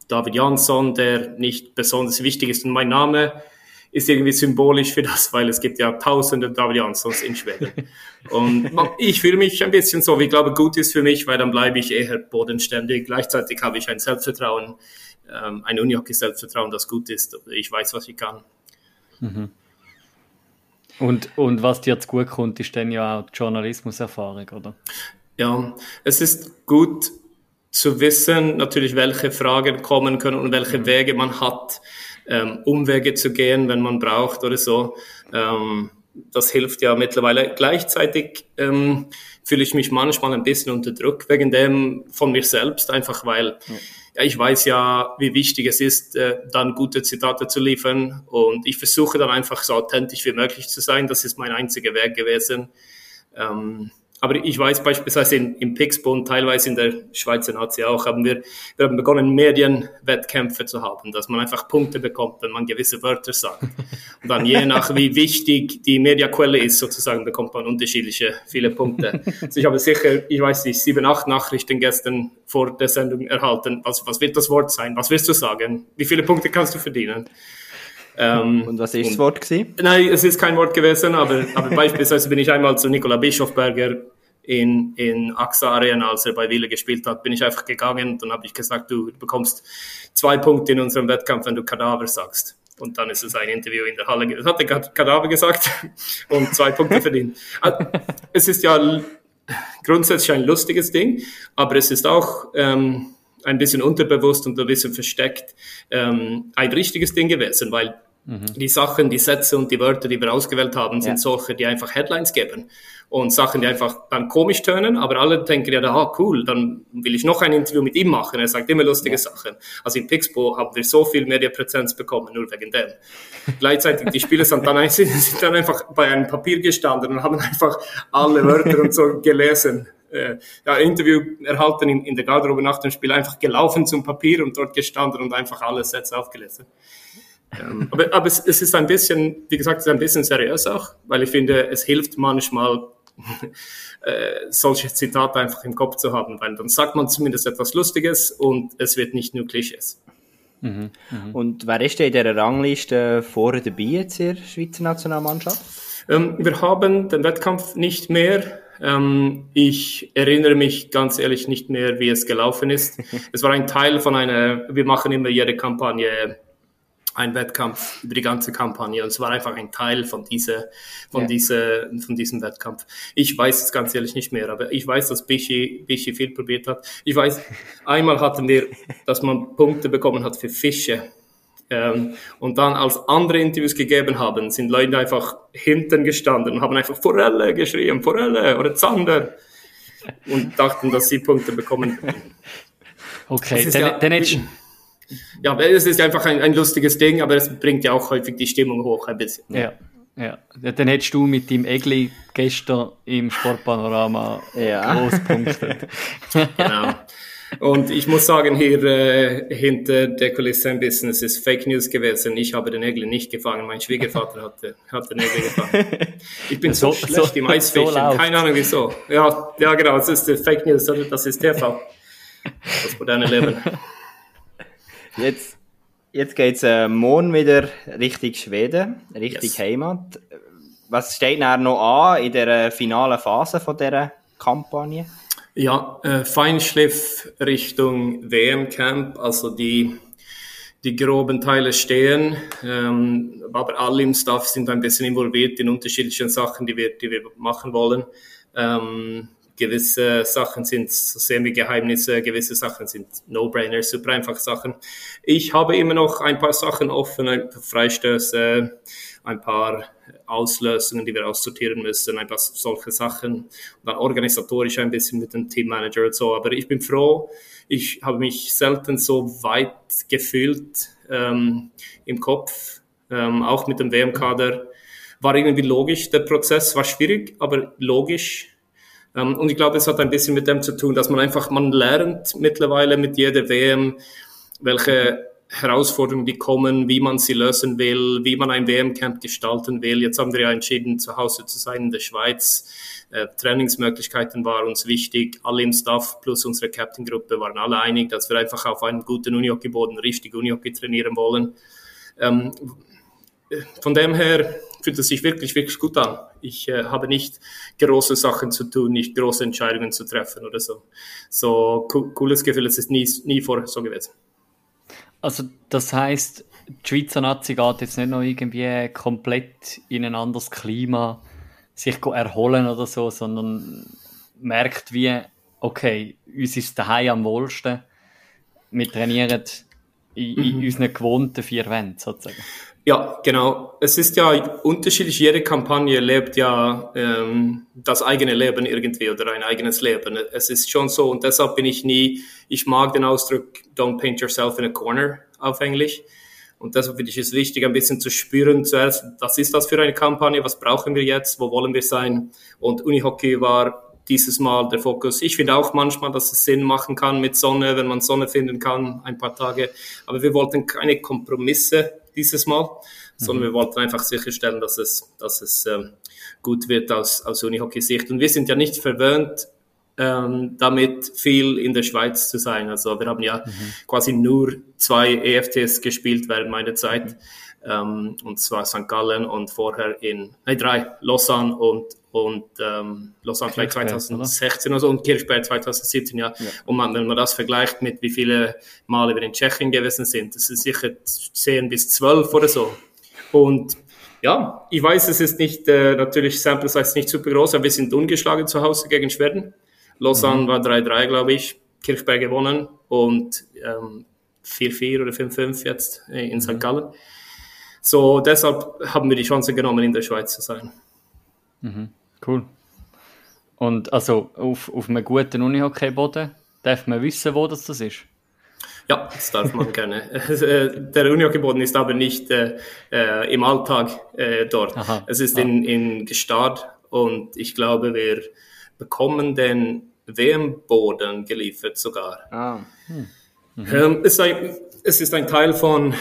David Jansson, der nicht besonders wichtig ist und mein Name ist irgendwie symbolisch für das, weil es gibt ja tausende David Janssons in Schweden. Und ich fühle mich ein bisschen so, wie ich glaube, gut ist für mich, weil dann bleibe ich eher bodenständig. Gleichzeitig habe ich ein Selbstvertrauen, ähm, ein Unihockey-Selbstvertrauen, das gut ist. Ich weiß, was ich kann. Mhm. Und, und was dir jetzt gut kommt, ist dann ja auch die Journalismuserfahrung, oder? Ja, es ist gut zu wissen, natürlich, welche Fragen kommen können und welche mhm. Wege man hat, ähm, Umwege zu gehen, wenn man braucht oder so. Ähm, das hilft ja mittlerweile. Gleichzeitig ähm, fühle ich mich manchmal ein bisschen unter Druck wegen dem von mir selbst, einfach weil ja ja, ich weiß ja, wie wichtig es ist, äh, dann gute Zitate zu liefern. Und ich versuche dann einfach so authentisch wie möglich zu sein. Das ist mein einziger Weg gewesen. Ähm, aber ich weiß beispielsweise in, im Pixbund, teilweise in der Schweizer Nazi auch, haben wir, wir haben begonnen, Medienwettkämpfe zu haben, dass man einfach Punkte bekommt, wenn man gewisse Wörter sagt. Und dann je nach, wie wichtig die Mediaquelle ist, sozusagen, bekommt man unterschiedliche, viele Punkte. Also ich habe sicher, ich weiß nicht, sieben, acht Nachrichten gestern vor der Sendung erhalten. Was, was wird das Wort sein? Was wirst du sagen? Wie viele Punkte kannst du verdienen? Ähm, und was ist das Wort gewesen? Nein, es ist kein Wort gewesen, aber, aber beispielsweise bin ich einmal zu Nikola Bischofberger in, in AXA Arena, als er bei Wille gespielt hat, bin ich einfach gegangen und dann habe ich gesagt, du bekommst zwei Punkte in unserem Wettkampf, wenn du Kadaver sagst. Und dann ist es ein Interview in der Halle. Das hat der Kadaver gesagt und zwei Punkte verdient. Also, es ist ja grundsätzlich ein lustiges Ding, aber es ist auch ähm, ein bisschen unterbewusst und ein bisschen versteckt ähm, ein richtiges Ding gewesen, weil Mhm. Die Sachen, die Sätze und die Wörter, die wir ausgewählt haben, sind ja. solche, die einfach Headlines geben. Und Sachen, die einfach dann komisch tönen, aber alle denken ja, ah, cool, dann will ich noch ein Interview mit ihm machen. Er sagt immer lustige ja. Sachen. Also in Pixbo haben wir so viel Mediapräsenz bekommen, nur wegen dem. Gleichzeitig, die Spieler sind dann, sind, sind dann einfach bei einem Papier gestanden und haben einfach alle Wörter und so gelesen äh, ja, Interview erhalten in, in der Garderobe nach dem Spiel, einfach gelaufen zum Papier und dort gestanden und einfach alle Sätze aufgelesen. Ähm, aber aber es, es, ist ein bisschen, wie gesagt, es ist ein bisschen seriös auch, weil ich finde, es hilft manchmal, äh, solche Zitate einfach im Kopf zu haben, weil dann sagt man zumindest etwas Lustiges und es wird nicht nur Klischees. Mhm, mh. Und wer ist denn in dieser Rangliste vorher dabei jetzt in der Schweizer Nationalmannschaft? Ähm, wir haben den Wettkampf nicht mehr. Ähm, ich erinnere mich ganz ehrlich nicht mehr, wie es gelaufen ist. es war ein Teil von einer, wir machen immer jede Kampagne ein Wettkampf über die ganze Kampagne und es war einfach ein Teil von dieser, von ja. dieser, von diesem Wettkampf. Ich weiß es ganz ehrlich nicht mehr, aber ich weiß, dass Bichi, Bichi viel probiert hat. Ich weiß, einmal hatten wir, dass man Punkte bekommen hat für Fische. Ähm, und dann, als andere Interviews gegeben haben, sind Leute einfach hinten gestanden und haben einfach Forelle geschrien, Forelle oder Zander und dachten, dass sie Punkte bekommen. Okay, dann, ja, dann hättest ja, es ist einfach ein, ein lustiges Ding, aber es bringt ja auch häufig die Stimmung hoch ein bisschen. Ja. Ja, dann hättest du mit dem Egli gestern im Sportpanorama ja. groß punktet. genau. Und ich muss sagen, hier äh, hinter der Kulisse ein bisschen, es ist Fake News gewesen. Ich habe den Egli nicht gefangen. Mein Schwiegervater hat, hat den Egli gefangen. Ich bin so, so schlecht so, im Eisfischen. So Keine Ahnung wieso. Ja, ja, genau. Das ist Fake News. Das ist TV. Das moderne Leben. Jetzt, jetzt geht es äh, morgen wieder Richtung Schweden, Richtung yes. Heimat. Was steht dann noch an in der finalen Phase von dieser Kampagne? Ja, äh, Feinschliff Richtung WM-Camp, also die, die groben Teile stehen, ähm, aber alle im Staff sind ein bisschen involviert in unterschiedlichen Sachen, die wir, die wir machen wollen. Ähm, gewisse Sachen sind Semi-Geheimnisse, gewisse Sachen sind No-Brainers, super einfach Sachen. Ich habe immer noch ein paar Sachen offen, ein paar Freistöße, ein paar Auslösungen, die wir aussortieren müssen, ein paar solche Sachen. Und dann organisatorisch ein bisschen mit dem Teammanager und so. Aber ich bin froh, ich habe mich selten so weit gefühlt ähm, im Kopf, ähm, auch mit dem WM-Kader. War irgendwie logisch, der Prozess war schwierig, aber logisch und ich glaube, es hat ein bisschen mit dem zu tun, dass man einfach, man lernt mittlerweile mit jeder WM, welche Herausforderungen die kommen, wie man sie lösen will, wie man ein WM-Camp gestalten will. Jetzt haben wir ja entschieden, zu Hause zu sein in der Schweiz. Äh, Trainingsmöglichkeiten waren uns wichtig. Alle im Staff plus unsere Captain-Gruppe waren alle einig, dass wir einfach auf einem guten Unihockey-Boden richtig Unihockey trainieren wollen. Ähm, von dem her fühlt es sich wirklich, wirklich gut an. Ich äh, habe nicht große Sachen zu tun, nicht große Entscheidungen zu treffen oder so. So co cooles Gefühl, es ist nie, nie vorher so gewesen. Also das heißt, die Schweizer Nazi geht jetzt nicht noch irgendwie komplett in ein anderes Klima sich erholen oder so, sondern merkt wie, okay, uns ist daheim am wohlsten. Wir trainieren in, in mhm. unseren gewohnten vier Wänden sozusagen. Ja, genau. Es ist ja unterschiedlich. Jede Kampagne lebt ja ähm, das eigene Leben irgendwie oder ein eigenes Leben. Es ist schon so und deshalb bin ich nie, ich mag den Ausdruck Don't paint yourself in a corner auf Englisch. Und deshalb finde ich es wichtig, ein bisschen zu spüren zuerst, was ist das für eine Kampagne, was brauchen wir jetzt, wo wollen wir sein. Und Unihockey war dieses Mal der Fokus. Ich finde auch manchmal, dass es Sinn machen kann mit Sonne, wenn man Sonne finden kann, ein paar Tage. Aber wir wollten keine Kompromisse dieses Mal, sondern mhm. wir wollten einfach sicherstellen, dass es, dass es ähm, gut wird aus, aus Unihockey-Sicht. Und wir sind ja nicht verwöhnt, ähm, damit viel in der Schweiz zu sein. Also wir haben ja mhm. quasi nur zwei EFTs gespielt während meiner Zeit. Mhm. Ähm, und zwar St. Gallen und vorher in, nein, drei, Lausanne und, und ähm, Lausanne vielleicht 2016 oder so und Kirchberg 2017, ja. ja. Und man, wenn man das vergleicht mit wie viele Male wir in Tschechien gewesen sind, das sind sicher 10 bis 12 oder so. Und ja, ich weiß, es ist nicht, äh, natürlich Sample Size nicht super groß, aber wir sind ungeschlagen zu Hause gegen Schweden. Lausanne mhm. war 3-3, glaube ich, Kirchberg gewonnen und ähm, 4-4 oder 5-5 jetzt äh, in mhm. St. Gallen. So, deshalb haben wir die Chance genommen, in der Schweiz zu sein. Mhm. Cool. Und also auf, auf einem guten Unihockey-Boden darf man wissen, wo das, das ist? Ja, das darf man gerne. Der Unihockey-Boden ist aber nicht äh, äh, im Alltag äh, dort. Aha. Es ist ah. in, in Gestad und ich glaube, wir bekommen den WM-Boden geliefert sogar. Ah. Hm. Mhm. Ähm, es, ist ein, es, ist ein, Teil von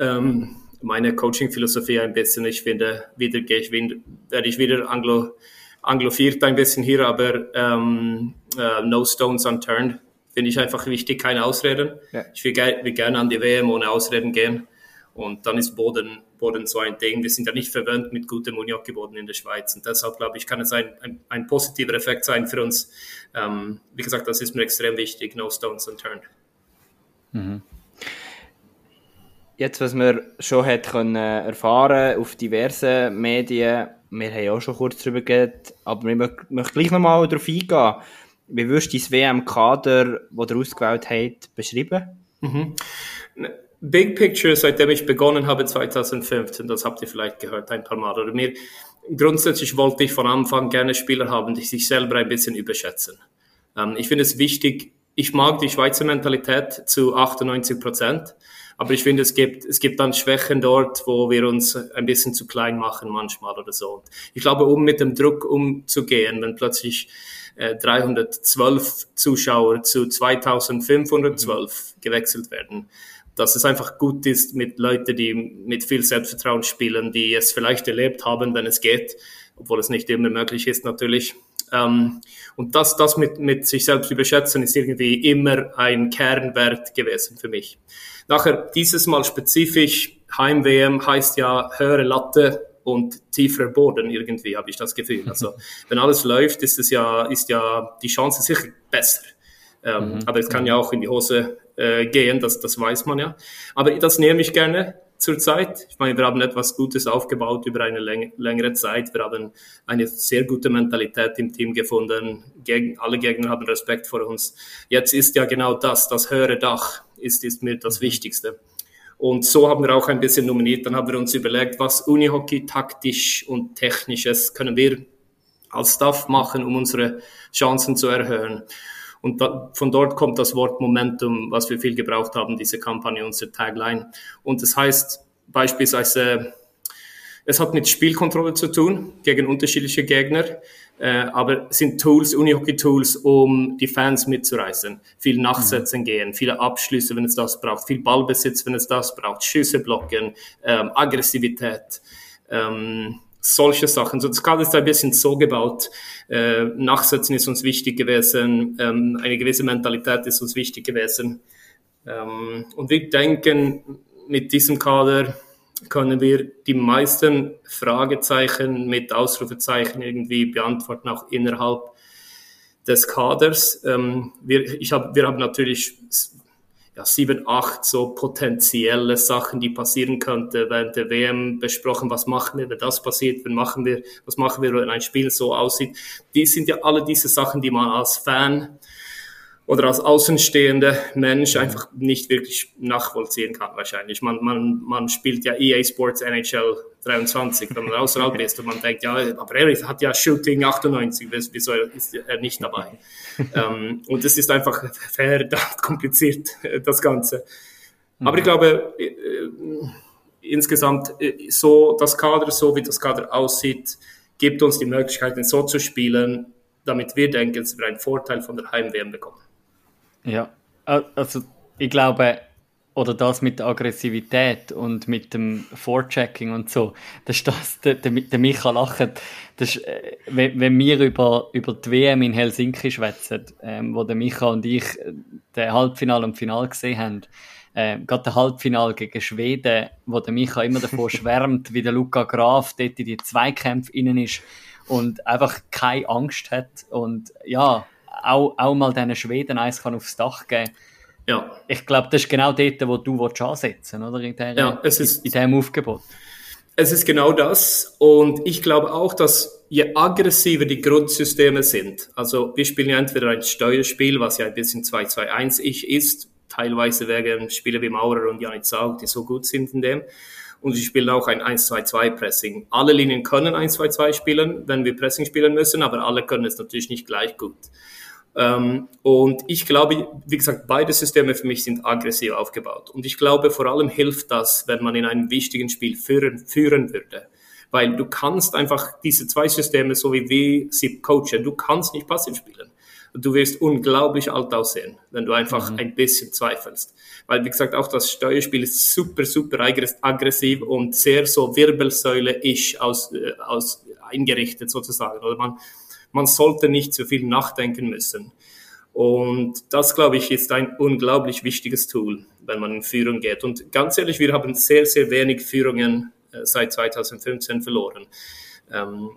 ähm, meine Coaching-Philosophie ein bisschen. Ich finde, wieder gehe ich, werde ich wieder Anglo, anglophiert ein bisschen hier, aber ähm, äh, no stones unturned finde ich einfach wichtig, keine Ausreden. Ja. Ich will, will, gerne an die WM ohne Ausreden gehen. Und dann ist Boden, Boden so ein Ding. Wir sind ja nicht verwöhnt mit gutem Unihockey-Boden in der Schweiz. Und deshalb, glaube ich, kann es ein, ein, ein positiver Effekt sein für uns. Ähm, wie gesagt, das ist mir extrem wichtig. No stones unturned. Mhm. Jetzt, was man schon hat können erfahren auf diversen Medien, wir haben auch schon kurz darüber geredet, aber ich möchte gleich nochmal darauf eingehen. Wie würdest du dein WM-Kader, das ihr ausgewählt habt, beschreiben? Mhm. Big Picture, seitdem ich begonnen habe 2015, das habt ihr vielleicht gehört ein paar Mal, oder mir, grundsätzlich wollte ich von Anfang gerne Spieler haben, die sich selber ein bisschen überschätzen. Ähm, ich finde es wichtig, ich mag die Schweizer Mentalität zu 98 Prozent. Aber ich finde, es gibt, es gibt dann Schwächen dort, wo wir uns ein bisschen zu klein machen manchmal oder so. Ich glaube, um mit dem Druck umzugehen, wenn plötzlich äh, 312 Zuschauer zu 2512 mhm. gewechselt werden, dass es einfach gut ist mit Leuten, die mit viel Selbstvertrauen spielen, die es vielleicht erlebt haben, wenn es geht, obwohl es nicht immer möglich ist natürlich. Ähm, und das, das mit, mit sich selbst überschätzen ist irgendwie immer ein Kernwert gewesen für mich. Nachher, dieses Mal spezifisch, Heim-WM heißt ja höhere Latte und tieferer Boden irgendwie, habe ich das Gefühl. Also, wenn alles läuft, ist es ja, ist ja die Chance sicher besser. Ähm, mhm. Aber es kann ja auch in die Hose äh, gehen, das, das weiß man ja. Aber das nehme ich gerne zurzeit. Ich meine, wir haben etwas Gutes aufgebaut über eine läng längere Zeit. Wir haben eine sehr gute Mentalität im Team gefunden. Geg alle Gegner haben Respekt vor uns. Jetzt ist ja genau das, das höhere Dach ist, ist mir das mhm. Wichtigste. Und so haben wir auch ein bisschen nominiert. Dann haben wir uns überlegt, was Unihockey taktisch und technisches können wir als Staff machen, um unsere Chancen zu erhöhen. Und da, von dort kommt das Wort Momentum, was wir viel gebraucht haben, diese Kampagne, unsere Tagline. Und das heißt beispielsweise, es hat mit Spielkontrolle zu tun gegen unterschiedliche Gegner, äh, aber sind Tools, Unihockey-Tools, um die Fans mitzureißen. Viel Nachsetzen mhm. gehen, viele Abschlüsse, wenn es das braucht, viel Ballbesitz, wenn es das braucht, Schüsse blocken, ähm, Aggressivität. Ähm, solche Sachen. So, das Kader ist ein bisschen so gebaut. Äh, Nachsetzen ist uns wichtig gewesen, ähm, eine gewisse Mentalität ist uns wichtig gewesen. Ähm, und wir denken, mit diesem Kader können wir die meisten Fragezeichen mit Ausrufezeichen irgendwie beantworten, auch innerhalb des Kaders. Ähm, wir, ich hab, wir haben natürlich ja, sieben, acht so potenzielle Sachen, die passieren könnte während der WM besprochen. Was machen wir, wenn das passiert? Wenn machen wir, was machen wir, wenn ein Spiel so aussieht? Die sind ja alle diese Sachen, die man als Fan oder als außenstehender Mensch einfach nicht wirklich nachvollziehen kann wahrscheinlich. Man, man, man spielt ja EA Sports NHL 23, wenn man außerhalb ist und man denkt, ja, aber er hat ja Shooting 98, wieso ist er nicht dabei? ähm, und es ist einfach verdammt kompliziert, das Ganze. Aber mhm. ich glaube, äh, äh, insgesamt äh, so das Kader, so wie das Kader aussieht, gibt uns die Möglichkeit, so zu spielen, damit wir denken, dass wir einen Vorteil von der Heim-WM bekommen. Ja, also ich glaube, oder das mit der Aggressivität und mit dem Vorchecking und so, das ist das, der, der, Micha lacht, das ist, äh, wenn, wenn wir über, über die WM in Helsinki schwätzen, ähm, wo der Micha und ich äh, den Halbfinale und Final gesehen haben, äh, gerade der Halbfinale gegen Schweden, wo der Micha immer davor schwärmt, wie der Luca Graf dort in die Zweikämpfe innen ist und einfach keine Angst hat und ja, auch, auch mal diesen Schweden eins kann aufs Dach geben ja. Ich glaube, das ist genau dort, wo du ansetzen oder? In, der, ja, es ist, in diesem Aufgebot. Es ist genau das. Und ich glaube auch, dass je aggressiver die Grundsysteme sind, also wir spielen ja entweder ein Steuerspiel, was ja ein bisschen 2-2-1-ich ist, teilweise wegen Spieler wie Maurer und Janik Zaug, die so gut sind in dem. Und sie spielen auch ein 1-2-2-Pressing. Alle Linien können 1-2-2 spielen, wenn wir Pressing spielen müssen, aber alle können es natürlich nicht gleich gut. Ähm, und ich glaube, wie gesagt, beide Systeme für mich sind aggressiv aufgebaut. Und ich glaube, vor allem hilft das, wenn man in einem wichtigen Spiel führen, führen würde. Weil du kannst einfach diese zwei Systeme, so wie wir sie coachen, du kannst nicht passiv spielen. Du wirst unglaublich alt aussehen, wenn du einfach mhm. ein bisschen zweifelst. Weil, wie gesagt, auch das Steuerspiel ist super, super aggressiv und sehr so Wirbelsäule-isch aus, äh, aus eingerichtet sozusagen. Oder man, man sollte nicht zu viel nachdenken müssen. Und das, glaube ich, ist ein unglaublich wichtiges Tool, wenn man in Führung geht. Und ganz ehrlich, wir haben sehr, sehr wenig Führungen äh, seit 2015 verloren. Ähm,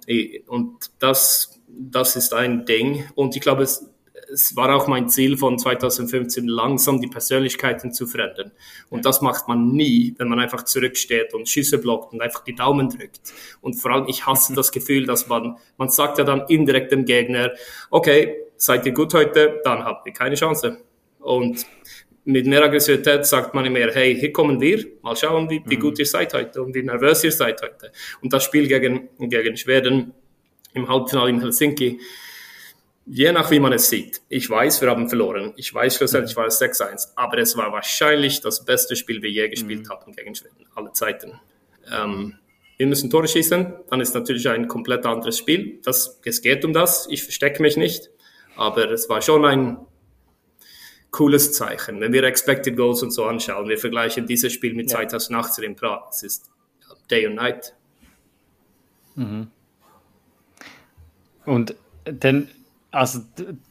und das, das ist ein Ding. Und ich glaube, es, es war auch mein Ziel von 2015, langsam die Persönlichkeiten zu verändern. Und das macht man nie, wenn man einfach zurücksteht und Schüsse blockt und einfach die Daumen drückt. Und vor allem, ich hasse das Gefühl, dass man, man sagt ja dann indirekt dem Gegner, okay, seid ihr gut heute, dann habt ihr keine Chance. Und mit mehr Aggressivität sagt man immer, hey, hier kommen wir, mal schauen, wie, wie mhm. gut ihr seid heute und wie nervös ihr seid heute. Und das Spiel gegen, gegen Schweden im Halbfinale in Helsinki, je nach wie man es sieht. Ich weiß, wir haben verloren. Ich weiß, schlussendlich war es 6-1. Aber es war wahrscheinlich das beste Spiel, wir je gespielt mhm. haben gegen Schweden. Alle Zeiten. Ähm, wir müssen Tore schießen. Dann ist natürlich ein komplett anderes Spiel. Das, es geht um das. Ich verstecke mich nicht. Aber es war schon ein cooles Zeichen. Wenn wir Expected Goals und so anschauen, wir vergleichen dieses Spiel mit ja. 2018 in Prag. Es ist Day und Night. Mhm. Und dann also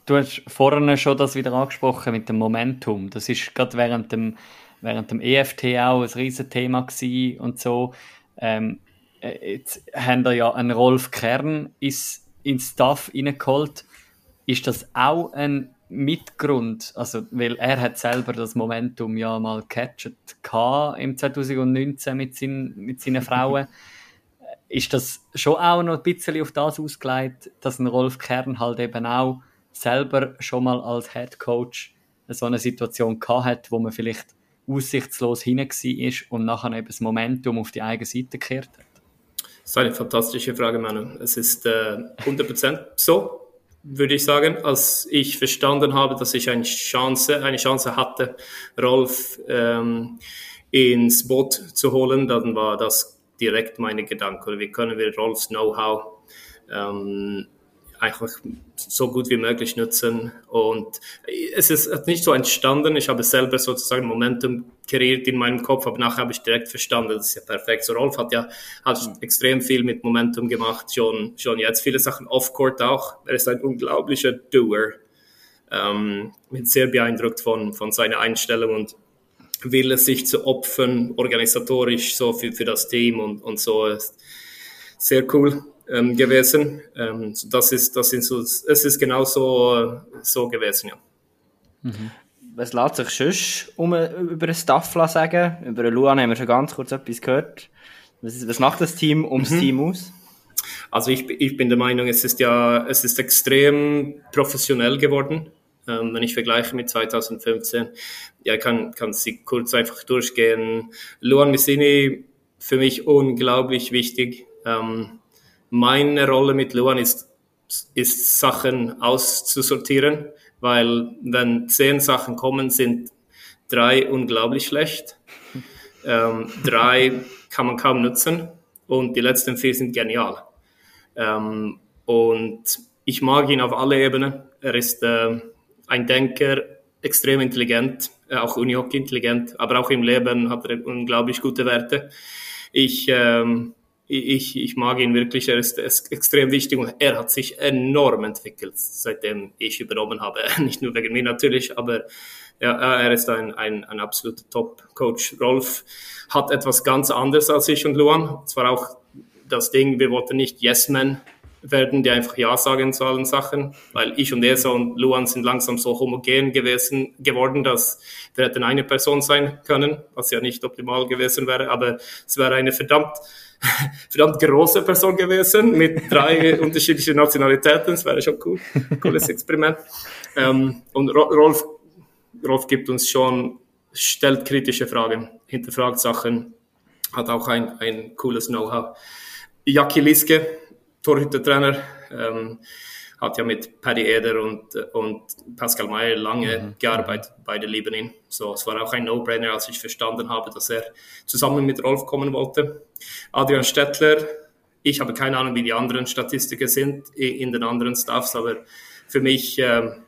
du hast vorhin schon das wieder angesprochen mit dem Momentum. Das ist gerade während dem, während dem EFT auch ein Riesenthema gewesen und so. Ähm, äh, jetzt haben wir ja einen Rolf Kern ins, ins Staff reingeholt. Ist das auch ein Mitgrund? Also, weil er hat selber das Momentum ja mal gecatcht im 2019 mit, seinen, mit seinen Frauen ist das schon auch noch ein bisschen auf das ausgelegt, dass ein Rolf Kern halt eben auch selber schon mal als Head Coach so eine Situation gehabt hat, wo man vielleicht aussichtslos hinein war und nachher eben das Momentum auf die eigene Seite gekehrt hat? Das ist eine fantastische Frage, Manu. Es ist äh, 100% so, würde ich sagen. Als ich verstanden habe, dass ich eine Chance, eine Chance hatte, Rolf ähm, ins Boot zu holen, dann war das direkt meine Gedanken. Oder wie können wir Rolfs Know-how ähm, einfach so gut wie möglich nutzen. Und es ist nicht so entstanden. Ich habe selber sozusagen Momentum kreiert in meinem Kopf, aber nachher habe ich direkt verstanden, das ist ja perfekt. So Rolf hat ja hat mhm. extrem viel mit Momentum gemacht, schon, schon jetzt viele Sachen off-court auch. Er ist ein unglaublicher Doer. Ähm, bin sehr beeindruckt von, von seiner Einstellung und Wille, sich zu opfern, organisatorisch so für, für das Team und, und so ist sehr cool ähm, gewesen. Ähm, das ist, das sind so, es ist genau so, so gewesen, ja. Mhm. Was lässt sich sonst um, über den Staff sagen? Über den Luan haben wir schon ganz kurz etwas gehört. Was, was macht das Team ums mhm. Team aus? Also ich, ich bin der Meinung, es ist ja, es ist extrem professionell geworden ähm, wenn ich vergleiche mit 2015. Ja, ich kann, kann sie kurz einfach durchgehen. Luan Messini, für mich unglaublich wichtig. Ähm, meine Rolle mit Luan ist, ist Sachen auszusortieren, weil wenn zehn Sachen kommen, sind drei unglaublich schlecht. Ähm, drei kann man kaum nutzen und die letzten vier sind genial. Ähm, und ich mag ihn auf alle Ebenen. Er ist äh, ein Denker, extrem intelligent, äh, auch Unihockey intelligent, aber auch im Leben hat er unglaublich gute Werte. Ich, ähm, ich, ich mag ihn wirklich, er ist, ist, extrem wichtig und er hat sich enorm entwickelt, seitdem ich übernommen habe. Nicht nur wegen mir natürlich, aber ja, er ist ein, ein, ein absoluter Top-Coach. Rolf hat etwas ganz anderes als ich und Luan. Zwar auch das Ding, wir wollten nicht Yes-Men werden, die einfach Ja sagen zu allen Sachen, weil ich und Esa und Luan sind langsam so homogen gewesen, geworden, dass wir hätten eine Person sein können, was ja nicht optimal gewesen wäre, aber es wäre eine verdammt, verdammt große Person gewesen mit drei unterschiedlichen Nationalitäten, das wäre schon cool, cooles Experiment. Ähm, und Rolf, Rolf gibt uns schon, stellt kritische Fragen, hinterfragt Sachen, hat auch ein, ein cooles Know-how. Jackie Liske, Torhütertrainer, ähm, hat ja mit Paddy Eder und, und Pascal Meyer lange mhm. gearbeitet, beide lieben ihn. So, es war auch ein No-Brainer, als ich verstanden habe, dass er zusammen mit Rolf kommen wollte. Adrian Stettler, ich habe keine Ahnung, wie die anderen Statistiker sind in den anderen Staffs, aber für mich, ähm,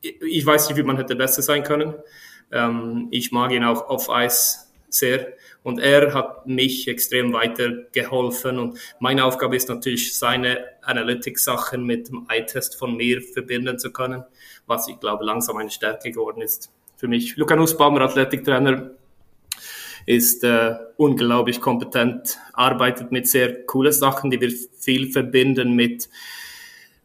ich weiß nicht, wie man hätte besser sein können. Ähm, ich mag ihn auch auf Eis sehr. Und er hat mich extrem weitergeholfen. Und meine Aufgabe ist natürlich, seine Analytics-Sachen mit dem Eye-Test von mir verbinden zu können, was ich glaube langsam eine Stärke geworden ist für mich. Luca Nussbaumer, Athletiktrainer, ist äh, unglaublich kompetent, arbeitet mit sehr coolen Sachen, die wir viel verbinden mit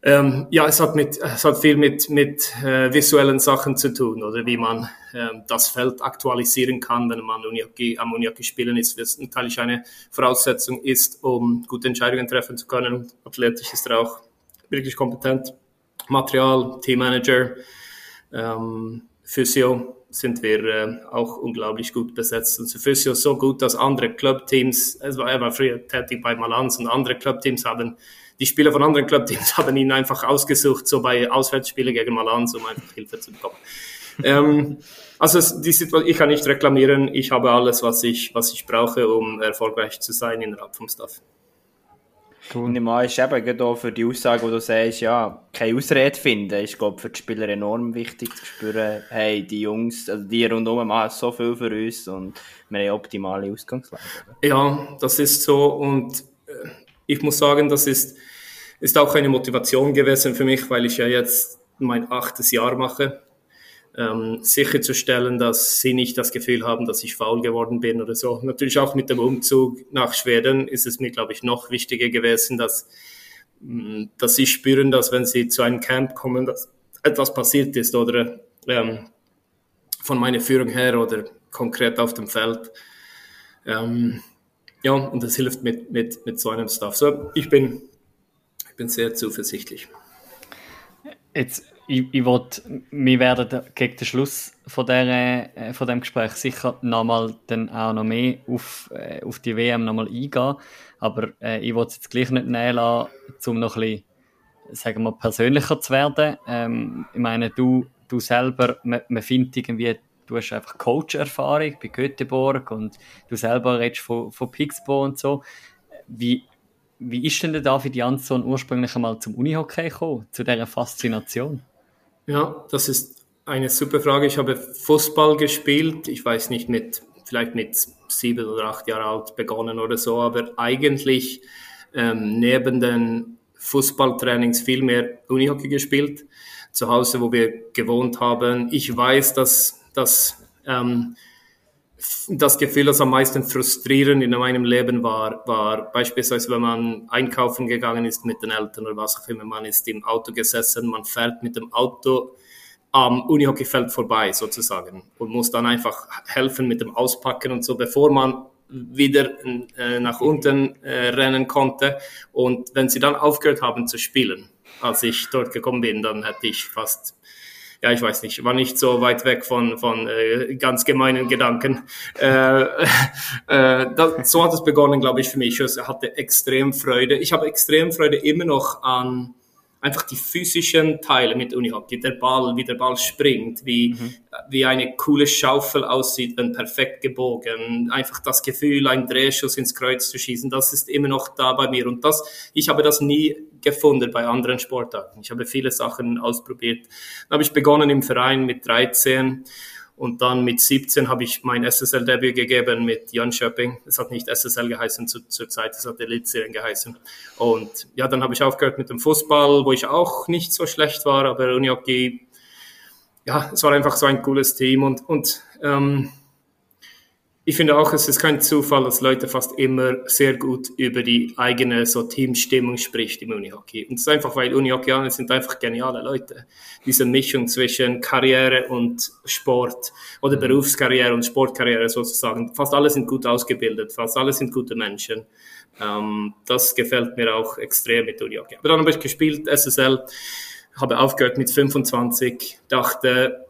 Ähm, ja, es hat, mit, es hat viel mit, mit äh, visuellen Sachen zu tun, oder wie man ähm, das Feld aktualisieren kann, wenn man Unihockey, am Unihockey spielen ist, was natürlich eine Voraussetzung ist, um gute Entscheidungen treffen zu können. Athletisch ist er auch wirklich kompetent. Material, Teammanager, ähm, Physio sind wir äh, auch unglaublich gut besetzt. Und Physio so gut, dass andere Clubteams, er war früher tätig bei Malanz und andere Clubteams haben die Spieler von anderen Clubteams haben ihn einfach ausgesucht, so bei Auswärtsspielen gegen Malanz, um einfach Hilfe zu bekommen. ähm, also die Situation, ich kann nicht reklamieren, ich habe alles, was ich, was ich brauche, um erfolgreich zu sein innerhalb vom Staff. Cool. Und ich meine, ist eben auch für die Aussage, wo du sagst, ja, keine Ausrede finden, ist, glaube für die Spieler enorm wichtig zu spüren, hey, die Jungs, also die rundherum machen so viel für uns und wir haben optimale Ausgangslage. Ja, das ist so und äh, ich muss sagen, das ist, ist auch eine Motivation gewesen für mich, weil ich ja jetzt mein achtes Jahr mache, ähm, sicherzustellen, dass sie nicht das Gefühl haben, dass ich faul geworden bin oder so. Natürlich auch mit dem Umzug nach Schweden ist es mir, glaube ich, noch wichtiger gewesen, dass, mm, dass sie spüren, dass wenn sie zu einem Camp kommen, dass etwas passiert ist oder ähm, von meiner Führung her oder konkret auf dem Feld. Ähm, ja, und das hilft mit, mit, mit so einem Stuff. So, ich bin, ich bin sehr zuversichtlich. Jetzt, ich, ich wollte, wir werden gegen den Schluss von, der, äh, von dem Gespräch sicher nochmal dann auch noch mehr auf, äh, auf die WM nochmal eingehen. Aber äh, ich wollte es jetzt gleich nicht nehmen lassen, um noch ein bisschen, sagen wir, persönlicher zu werden. Ähm, ich meine, du, du selber, man, man findet irgendwie du hast einfach Coach-Erfahrung bei Göteborg und du selber redest von, von Pixbo und so. Wie, wie ist denn der David Jansson ursprünglich einmal zum Unihockey gekommen, zu dieser Faszination? Ja, das ist eine super Frage. Ich habe Fußball gespielt, ich weiß nicht, mit vielleicht mit sieben oder acht Jahren alt begonnen oder so, aber eigentlich ähm, neben den Fußballtrainings viel mehr Unihockey gespielt. Zu Hause, wo wir gewohnt haben. Ich weiß, dass dass ähm, das Gefühl, das am meisten frustrierend in meinem Leben war, war beispielsweise, wenn man einkaufen gegangen ist mit den Eltern oder was auch immer, man ist im Auto gesessen, man fährt mit dem Auto am Unihockeyfeld vorbei sozusagen und muss dann einfach helfen mit dem Auspacken und so, bevor man wieder äh, nach unten äh, rennen konnte. Und wenn sie dann aufgehört haben zu spielen, als ich dort gekommen bin, dann hätte ich fast ja, ich weiß nicht, war nicht so weit weg von, von äh, ganz gemeinen Gedanken. Äh, äh, das, so hat es begonnen, glaube ich, für mich. Ich hatte extrem Freude. Ich habe extrem Freude immer noch an einfach die physischen Teile mit Unihockey, der Ball, wie der Ball springt, wie, mhm. wie eine coole Schaufel aussieht, wenn perfekt gebogen, einfach das Gefühl, einen Drehschuss ins Kreuz zu schießen, das ist immer noch da bei mir und das, ich habe das nie gefunden bei anderen Sportarten. Ich habe viele Sachen ausprobiert. Dann habe ich begonnen im Verein mit 13 und dann mit 17 habe ich mein SSL-Debüt gegeben mit Jan Schöpping. Es hat nicht SSL geheißen zu, zur Zeit, es hat Elitserien geheißen. Und ja, dann habe ich aufgehört mit dem Fußball, wo ich auch nicht so schlecht war, aber Unihockey, ja, es war einfach so ein cooles Team und, und ähm, ich finde auch, es ist kein Zufall, dass Leute fast immer sehr gut über die eigene so Teamstimmung spricht im Unihockey. Und es ist einfach, weil Unihockeyaner sind einfach geniale Leute. Diese Mischung zwischen Karriere und Sport oder Berufskarriere und Sportkarriere sozusagen. Fast alle sind gut ausgebildet, fast alle sind gute Menschen. Ähm, das gefällt mir auch extrem mit Unihockey. Aber dann habe ich gespielt, SSL, habe aufgehört mit 25, dachte,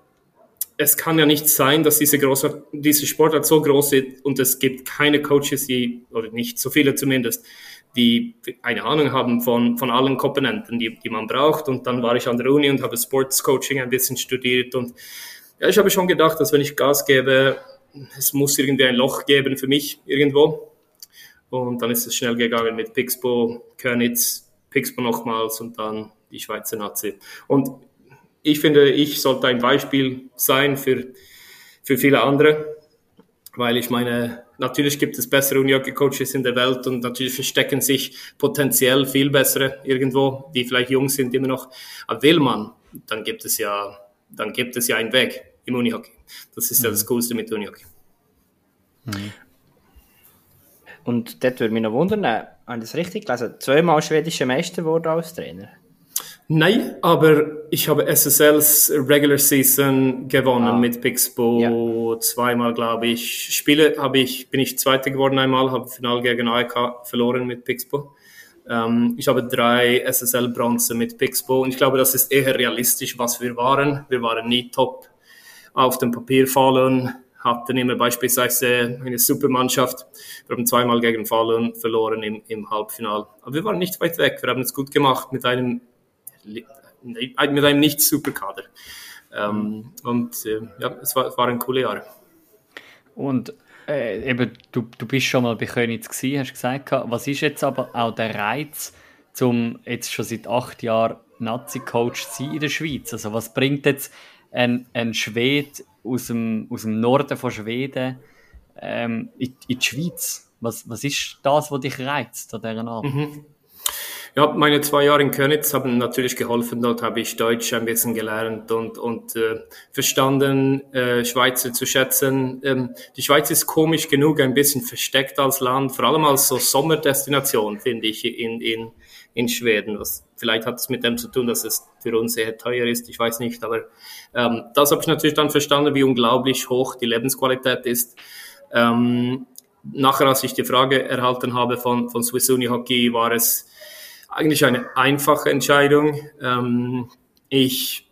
es kann ja nicht sein, dass diese, große, diese Sportart so groß ist und es gibt keine Coaches, die, oder nicht so viele zumindest, die eine Ahnung haben von, von allen Komponenten, die, die man braucht. Und dann war ich an der Uni und habe Sports Coaching ein bisschen studiert. Und ja, ich habe schon gedacht, dass wenn ich Gas gebe, es muss irgendwie ein Loch geben für mich irgendwo. Und dann ist es schnell gegangen mit Pixbo, Körnitz, Pixbo nochmals und dann die Schweizer Nazi. Und ich finde, ich sollte ein Beispiel sein für, für viele andere, weil ich meine, natürlich gibt es bessere Unihockey-Coaches in der Welt und natürlich verstecken sich potenziell viel bessere irgendwo, die vielleicht jung sind immer noch. Aber will man, dann gibt es ja, dann gibt es ja einen Weg im Unihockey. Das ist mhm. ja das Coolste mit Unihockey. Mhm. Und dort würde mich noch wundern, habe ich das richtig gelesen? Zweimal schwedischer Meister wurde als Trainer? Nein, aber ich habe SSLs Regular Season gewonnen Ah. mit Pixbo zweimal, glaube ich. Spiele habe ich, bin ich Zweiter geworden einmal, habe Final gegen AEK verloren mit Pixbo. Ähm, ich habe drei SSL Bronze mit Pixbo und ich glaube, das ist eher realistisch, was wir waren. Wir waren nie top auf dem Papier Falun, hatten immer beispielsweise eine Supermannschaft. Wir haben zweimal gegen Falun verloren im, im Halbfinal. Aber wir waren nicht weit weg. Wir haben es gut gemacht mit einem mit einem nicht super Kader. Ähm, und äh, ja, es war, es waren coole Jahre. Und äh, eben, du, du bist schon mal bei Königs gewesen, hast gesagt. Was ist jetzt aber auch der Reiz, zum jetzt schon seit acht Jahren Nazi-Coach zu sein in der Schweiz? Also was bringt jetzt ein, ein Schwede aus dem, aus dem Norden von Schweden ähm, in, in die Schweiz? Was, was ist das, was dich reizt an dieser Art? Ja, meine zwei Jahre in Könitz haben natürlich geholfen. Dort habe ich Deutsch ein bisschen gelernt und, und äh, verstanden, äh, Schweizer zu schätzen. Ähm, die Schweiz ist komisch genug ein bisschen versteckt als Land, vor allem als so Sommerdestination, finde ich, in, in, in Schweden. Was, vielleicht hat es mit dem zu tun, dass es für uns sehr teuer ist, ich weiß nicht. Aber ähm, das habe ich natürlich dann verstanden, wie unglaublich hoch die Lebensqualität ist. Ähm, nachher, als ich die Frage erhalten habe von, von Swiss Uni Hockey, war es eigentlich eine einfache Entscheidung. Ähm, ich,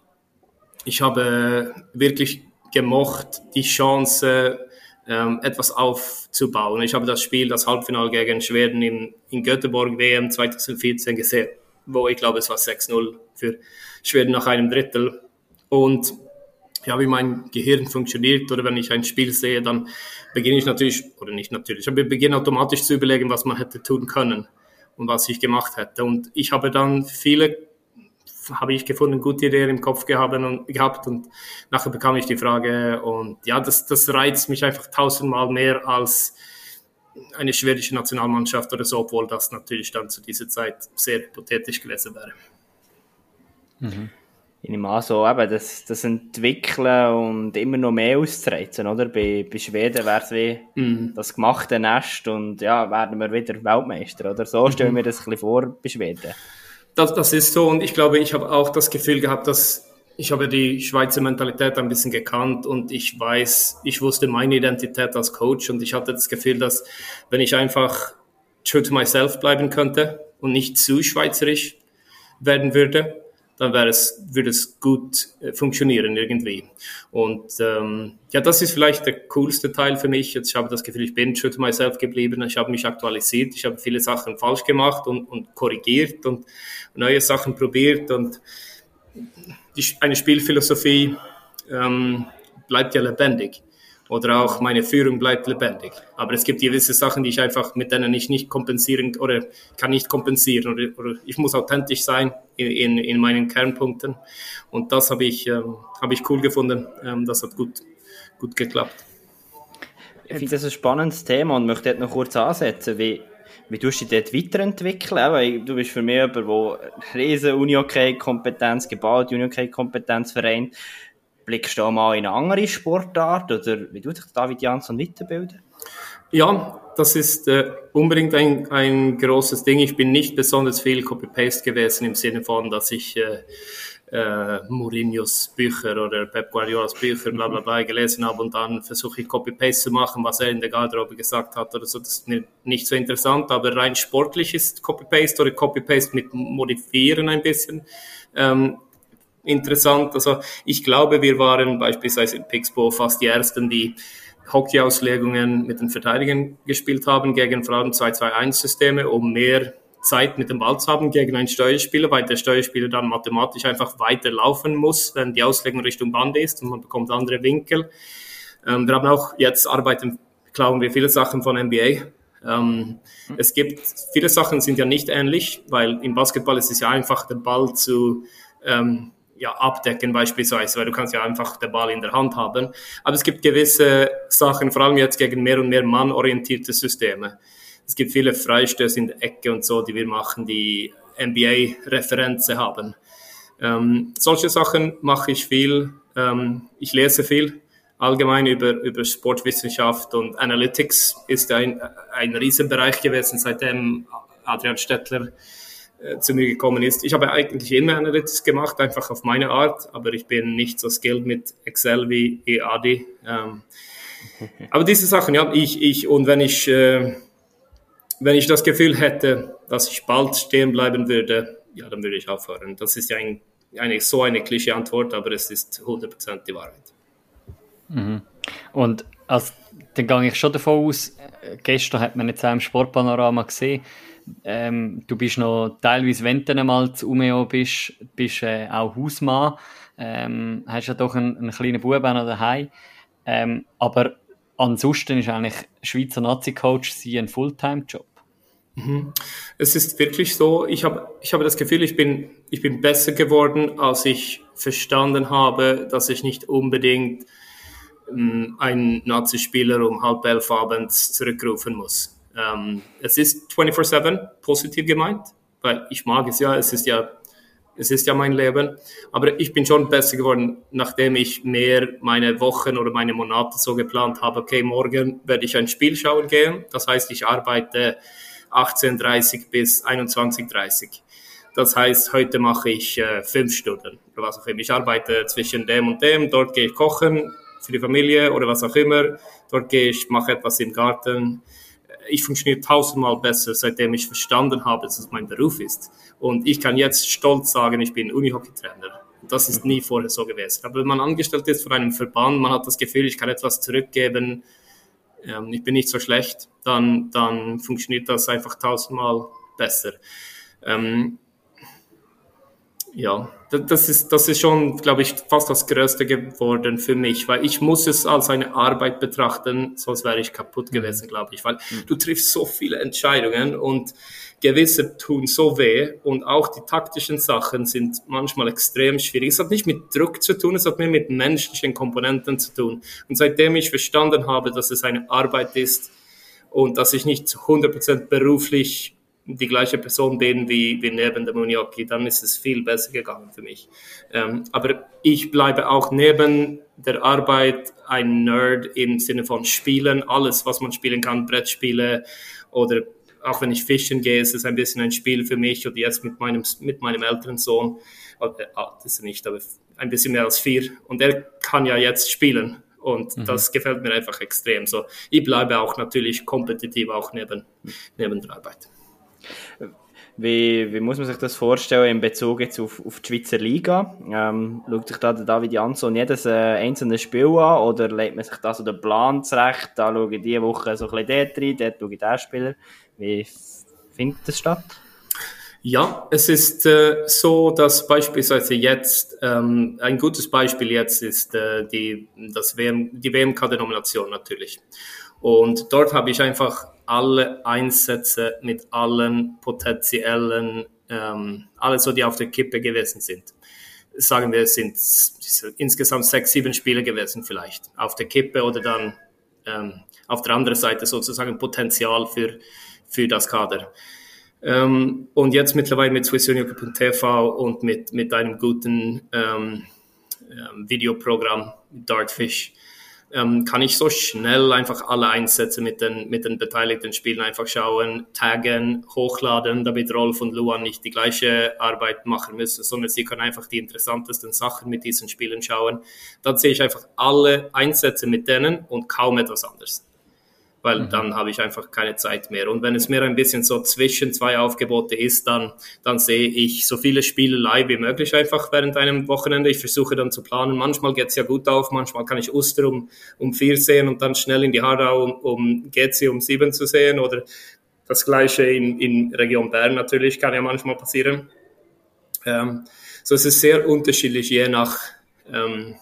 ich habe wirklich gemocht, die Chance, ähm, etwas aufzubauen. Ich habe das Spiel, das Halbfinale gegen Schweden in, in Göteborg WM 2014 gesehen, wo ich glaube, es war 6-0 für Schweden nach einem Drittel. Und ja, wie mein Gehirn funktioniert oder wenn ich ein Spiel sehe, dann beginne ich natürlich, oder nicht natürlich, aber ich beginne automatisch zu überlegen, was man hätte tun können und was ich gemacht hätte. Und ich habe dann viele, habe ich gefunden, gute Ideen im Kopf gehabt und, gehabt und nachher bekam ich die Frage und ja, das, das reizt mich einfach tausendmal mehr als eine schwedische Nationalmannschaft oder so, obwohl das natürlich dann zu dieser Zeit sehr hypothetisch gewesen wäre. Ich nehme an, so eben, das, das Entwickeln und immer noch mehr auszureizen, oder? Bei, bei Schweden wäre es wie das gemachte Nest und ja, werden wir wieder Weltmeister, oder? So stellen wir das ein bisschen vor bei Schweden. Das, das ist so und ich glaube, ich habe auch das Gefühl gehabt, dass ich habe die Schweizer Mentalität ein bisschen gekannt und ich weiß, ich wusste meine Identität als Coach und ich hatte das Gefühl, dass wenn ich einfach true to myself bleiben könnte und nicht zu schweizerisch werden würde, dann wäre es, würde es gut äh, funktionieren irgendwie. Und ähm, ja, das ist vielleicht der coolste Teil für mich. Jetzt, ich habe das Gefühl, ich bin true to myself geblieben. Ich habe mich aktualisiert. Ich habe viele Sachen falsch gemacht und, und korrigiert und neue Sachen probiert. Und die, eine Spielphilosophie ähm, bleibt ja lebendig. Oder auch meine Führung bleibt lebendig. Aber es gibt gewisse Sachen, die ich einfach, mit denen ich nicht kompensieren oder kann nicht kompensieren. Oder, oder ich muss authentisch sein in, in, in meinen Kernpunkten. Und das habe ich, ähm, habe ich cool gefunden. Ähm, das hat gut, gut geklappt. Ich finde das ein spannendes Thema und möchte dort noch kurz ansetzen, wie, wie tust du dich dort weiterentwickeln? Du bist für mich jemand, der riesen Uni-Hockey-Kompetenz gebaut, Uni-Hockey-Kompetenz vereint. Blickst du auch mal in eine andere Sportart oder wie tut sich David Jansson weiterbilden? Ja, das ist äh, unbedingt ein, ein großes Ding. Ich bin nicht besonders viel Copy-Paste gewesen im Sinne von, dass ich äh, äh, Mourinhos Bücher oder Pep Guardiolas Bücher bla bla bla gelesen habe und dann versuche ich Copy-Paste zu machen, was er in der Garderobe gesagt hat oder so. Das ist mir nicht so interessant, aber rein sportlich ist Copy-Paste oder Copy-Paste mit Modifieren ein bisschen. Ähm, interessant. Also ich glaube, wir waren beispielsweise in Pixbo fast die Ersten, die Hockey-Auslegungen mit den Verteidigern gespielt haben gegen allem 2-2-1-Systeme, um mehr Zeit mit dem Ball zu haben gegen einen Steuerspieler, weil der Steuerspieler dann mathematisch einfach weiter laufen muss, wenn die Auslegung Richtung Band ist und man bekommt andere Winkel. Ähm, wir haben auch jetzt arbeiten, glauben wir, viele Sachen von NBA. Ähm, es gibt, viele Sachen sind ja nicht ähnlich, weil im Basketball ist es ja einfach, den Ball zu ähm, ja, abdecken beispielsweise, weil du kannst ja einfach den Ball in der Hand haben. Aber es gibt gewisse Sachen, vor allem jetzt gegen mehr und mehr mannorientierte Systeme. Es gibt viele Freistöße in der Ecke und so, die wir machen, die NBA-Referenzen haben. Ähm, solche Sachen mache ich viel. Ähm, ich lese viel allgemein über, über Sportwissenschaft und Analytics ist ein, ein Riesenbereich gewesen, seitdem Adrian Stettler zu mir gekommen ist. Ich habe eigentlich immer Analytics gemacht, einfach auf meine Art, aber ich bin nicht so skilled mit Excel wie EAD. Ähm, aber diese Sachen, ja, ich, ich, und wenn ich, äh, wenn ich das Gefühl hätte, dass ich bald stehen bleiben würde, ja, dann würde ich aufhören. Das ist ja ein, eigentlich so eine Klischee-Antwort, aber es ist 100% die Wahrheit. Mhm. Und also, dann gehe ich schon davon aus, äh, gestern hat man jetzt auch im Sportpanorama gesehen, ähm, du bist noch teilweise, wenn du mal zu Umeo bist, bist äh, auch Hausmann, ähm, hast ja doch einen, einen kleinen Bub noch daheim, ähm, aber ansonsten ist eigentlich Schweizer Nazi-Coach ein Fulltime-Job. Mhm. Es ist wirklich so, ich habe, ich habe das Gefühl, ich bin, ich bin besser geworden, als ich verstanden habe, dass ich nicht unbedingt ähm, einen Nazi-Spieler um halb elf abends zurückrufen muss. Ähm, es ist 24-7 positiv gemeint, weil ich mag es ja, es ist ja, es ist ja mein Leben. Aber ich bin schon besser geworden, nachdem ich mehr meine Wochen oder meine Monate so geplant habe, okay, morgen werde ich ein Spiel schauen gehen. Das heißt, ich arbeite 18.30 bis 21.30 das heißt, heute mache ich äh, fünf Stunden oder was auch immer. Ich arbeite zwischen dem und dem. Dort gehe ich kochen für die Familie oder was auch immer. Dort gehe ich, mache etwas im Garten ich funktioniere tausendmal besser, seitdem ich verstanden habe, dass es mein Beruf ist. Und ich kann jetzt stolz sagen, ich bin Unihockey-Trainer. Das ist nie vorher so gewesen. Aber wenn man angestellt ist von einem Verband, man hat das Gefühl, ich kann etwas zurückgeben, ähm, ich bin nicht so schlecht, dann, dann funktioniert das einfach tausendmal besser. Ähm, ja, das ist, das ist schon, glaube ich, fast das Größte geworden für mich, weil ich muss es als eine Arbeit betrachten, sonst wäre ich kaputt mhm. gewesen, glaube ich, weil mhm. du triffst so viele Entscheidungen und gewisse tun so weh und auch die taktischen Sachen sind manchmal extrem schwierig. Es hat nicht mit Druck zu tun, es hat mehr mit menschlichen Komponenten zu tun. Und seitdem ich verstanden habe, dass es eine Arbeit ist und dass ich nicht zu 100% beruflich die gleiche Person bin wie, wie neben dem Unioki, dann ist es viel besser gegangen für mich. Ähm, aber ich bleibe auch neben der Arbeit ein Nerd im Sinne von Spielen, alles, was man spielen kann, Brettspiele oder auch wenn ich fischen gehe, ist es ein bisschen ein Spiel für mich und jetzt mit meinem, mit meinem älteren Sohn, äh, das ist er nicht, aber ein bisschen mehr als vier und er kann ja jetzt spielen und mhm. das gefällt mir einfach extrem so. Ich bleibe auch natürlich kompetitiv auch neben, neben der Arbeit. Wie, wie muss man sich das vorstellen in Bezug jetzt auf, auf die Schweizer Liga? Ähm, schaut sich da David Jansson jedes äh, einzelne Spiel an oder legt man sich da so den Plan zurecht? Da schaue ich diese Woche so ein bisschen dort rein, dort schaue ich den Spieler. Wie findet das statt? Ja, es ist äh, so, dass beispielsweise jetzt, ähm, ein gutes Beispiel jetzt ist äh, die, das WM, die WMK-Denomination natürlich. Und dort habe ich einfach alle Einsätze mit allen potenziellen, ähm, alle so, die auf der Kippe gewesen sind. Sagen wir, es sind insgesamt sechs, sieben Spiele gewesen vielleicht auf der Kippe oder dann ähm, auf der anderen Seite sozusagen Potenzial für, für das Kader. Ähm, und jetzt mittlerweile mit SwissUnion.tv und mit, mit einem guten ähm, ähm, Videoprogramm, Dartfish, ähm, kann ich so schnell einfach alle Einsätze mit den, mit den beteiligten Spielen einfach schauen, taggen, hochladen, damit Rolf und Luan nicht die gleiche Arbeit machen müssen, sondern sie können einfach die interessantesten Sachen mit diesen Spielen schauen. Dann sehe ich einfach alle Einsätze mit denen und kaum etwas anderes weil mhm. dann habe ich einfach keine Zeit mehr. Und wenn es mir ein bisschen so zwischen zwei Aufgebote ist, dann, dann sehe ich so viele Spiele live wie möglich einfach während einem Wochenende. Ich versuche dann zu planen. Manchmal geht es ja gut auf, manchmal kann ich Oster um, um vier sehen und dann schnell in die Haarau um, um GC um sieben zu sehen oder das gleiche in, in Region Bern natürlich, kann ja manchmal passieren. Ähm, so es ist sehr unterschiedlich je nach ähm,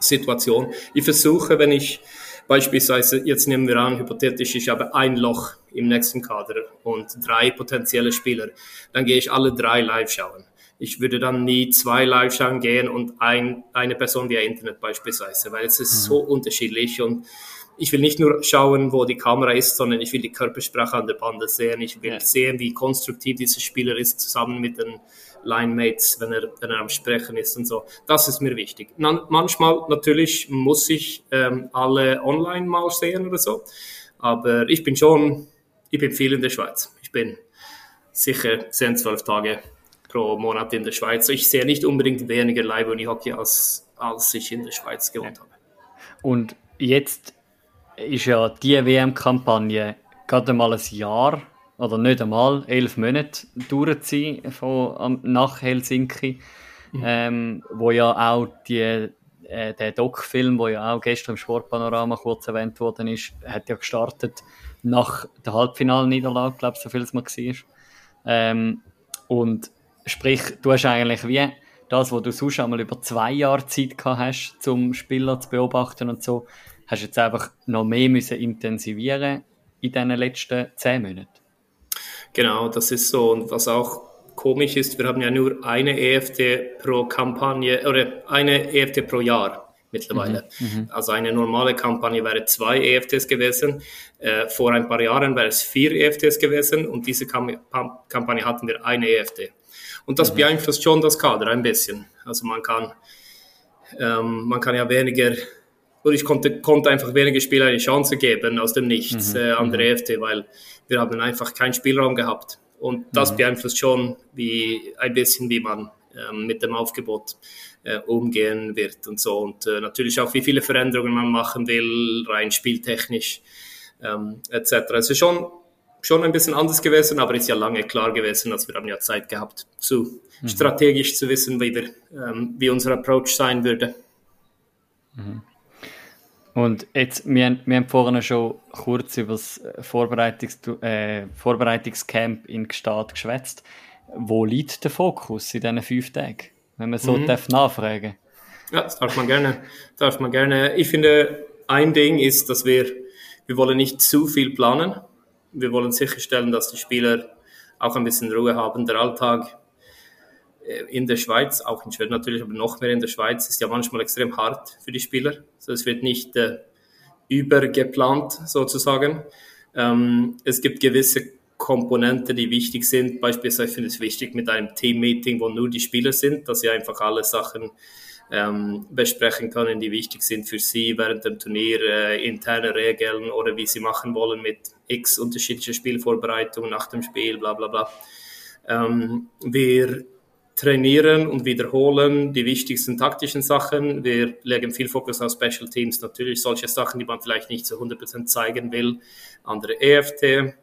Situation. Ich versuche, wenn ich Beispielsweise, jetzt nehmen wir an, hypothetisch, ich habe ein Loch im nächsten Kader und drei potenzielle Spieler. Dann gehe ich alle drei live schauen. Ich würde dann nie zwei live schauen gehen und ein, eine Person via Internet beispielsweise, weil es ist mhm. so unterschiedlich und ich will nicht nur schauen, wo die Kamera ist, sondern ich will die Körpersprache an der Bande sehen. Ich will ja. sehen, wie konstruktiv dieser Spieler ist, zusammen mit den Line-Mates, wenn er, wenn er am Sprechen ist und so. Das ist mir wichtig. Na, manchmal natürlich muss ich ähm, alle online mal sehen oder so, aber ich bin schon, ich bin viel in der Schweiz. Ich bin sicher 10, 12 Tage pro Monat in der Schweiz. Ich sehe nicht unbedingt weniger Live-Uni-Hockey, als, als ich in der Schweiz gewohnt habe. Und jetzt ist ja die WM-Kampagne gerade mal ein Jahr oder nicht einmal elf Monate durchziehen von nach Helsinki, mhm. ähm, wo ja auch die, äh, der Doc-Film, wo ja auch gestern im Sportpanorama kurz erwähnt worden ist, hat ja gestartet nach der Halbfinalniederlage, glaube ich, so viel es mal war. Ähm, und sprich, du hast eigentlich wie das, was du sonst einmal über zwei Jahre Zeit gehabt hast, zum Spieler zu beobachten und so, hast du jetzt einfach noch mehr müssen intensivieren in den letzten zehn Monaten. Genau, das ist so. Und was auch komisch ist, wir haben ja nur eine EFT pro Kampagne oder eine EFT pro Jahr mittlerweile. Mhm, mhm, also eine normale Kampagne wäre zwei EFTs gewesen. Äh, vor ein paar Jahren wäre es vier EFTs gewesen und diese Kam Kampagne hatten wir eine EFT. Und das mhm. beeinflusst schon das Kader ein bisschen. Also man kann, ähm, man kann ja weniger, oder ich konnte, konnte einfach weniger Spieler eine Chance geben aus dem Nichts mhm. äh, an der mhm. EFT, weil wir haben einfach keinen Spielraum gehabt. Und das mhm. beeinflusst schon wie, ein bisschen, wie man ähm, mit dem Aufgebot äh, umgehen wird und so. Und äh, natürlich auch, wie viele Veränderungen man machen will, rein spieltechnisch ähm, etc. Es ist schon, schon ein bisschen anders gewesen, aber ist ja lange klar gewesen, als wir haben ja Zeit gehabt, zu mhm. strategisch zu wissen, wie, wir, ähm, wie unser Approach sein würde. Mhm. Und jetzt, wir, haben, wir haben vorhin schon kurz über das Vorbereitungs, äh, Vorbereitungscamp in Gstaad geschwätzt. Wo liegt der Fokus in diesen fünf Tagen? Wenn man so mhm. darf nachfragen Ja, das darf man gerne. Darf man gerne. Ich finde, ein Ding ist, dass wir, wir wollen nicht zu viel planen. Wir wollen sicherstellen, dass die Spieler auch ein bisschen Ruhe haben. Der Alltag äh, in der Schweiz, auch in Schweden natürlich, aber noch mehr in der Schweiz, ist ja manchmal extrem hart für die Spieler. Also es wird nicht äh, übergeplant sozusagen. Ähm, es gibt gewisse Komponenten, die wichtig sind. Beispielsweise finde ich es wichtig mit einem Team-Meeting, wo nur die Spieler sind, dass sie einfach alle Sachen ähm, besprechen können, die wichtig sind für sie während dem Turnier, äh, interne Regeln oder wie sie machen wollen mit x unterschiedliche Spielvorbereitungen nach dem Spiel, bla bla bla. Ähm, wir trainieren und wiederholen die wichtigsten taktischen Sachen. Wir legen viel Fokus auf Special Teams, natürlich solche Sachen, die man vielleicht nicht zu 100% zeigen will. Andere EFT,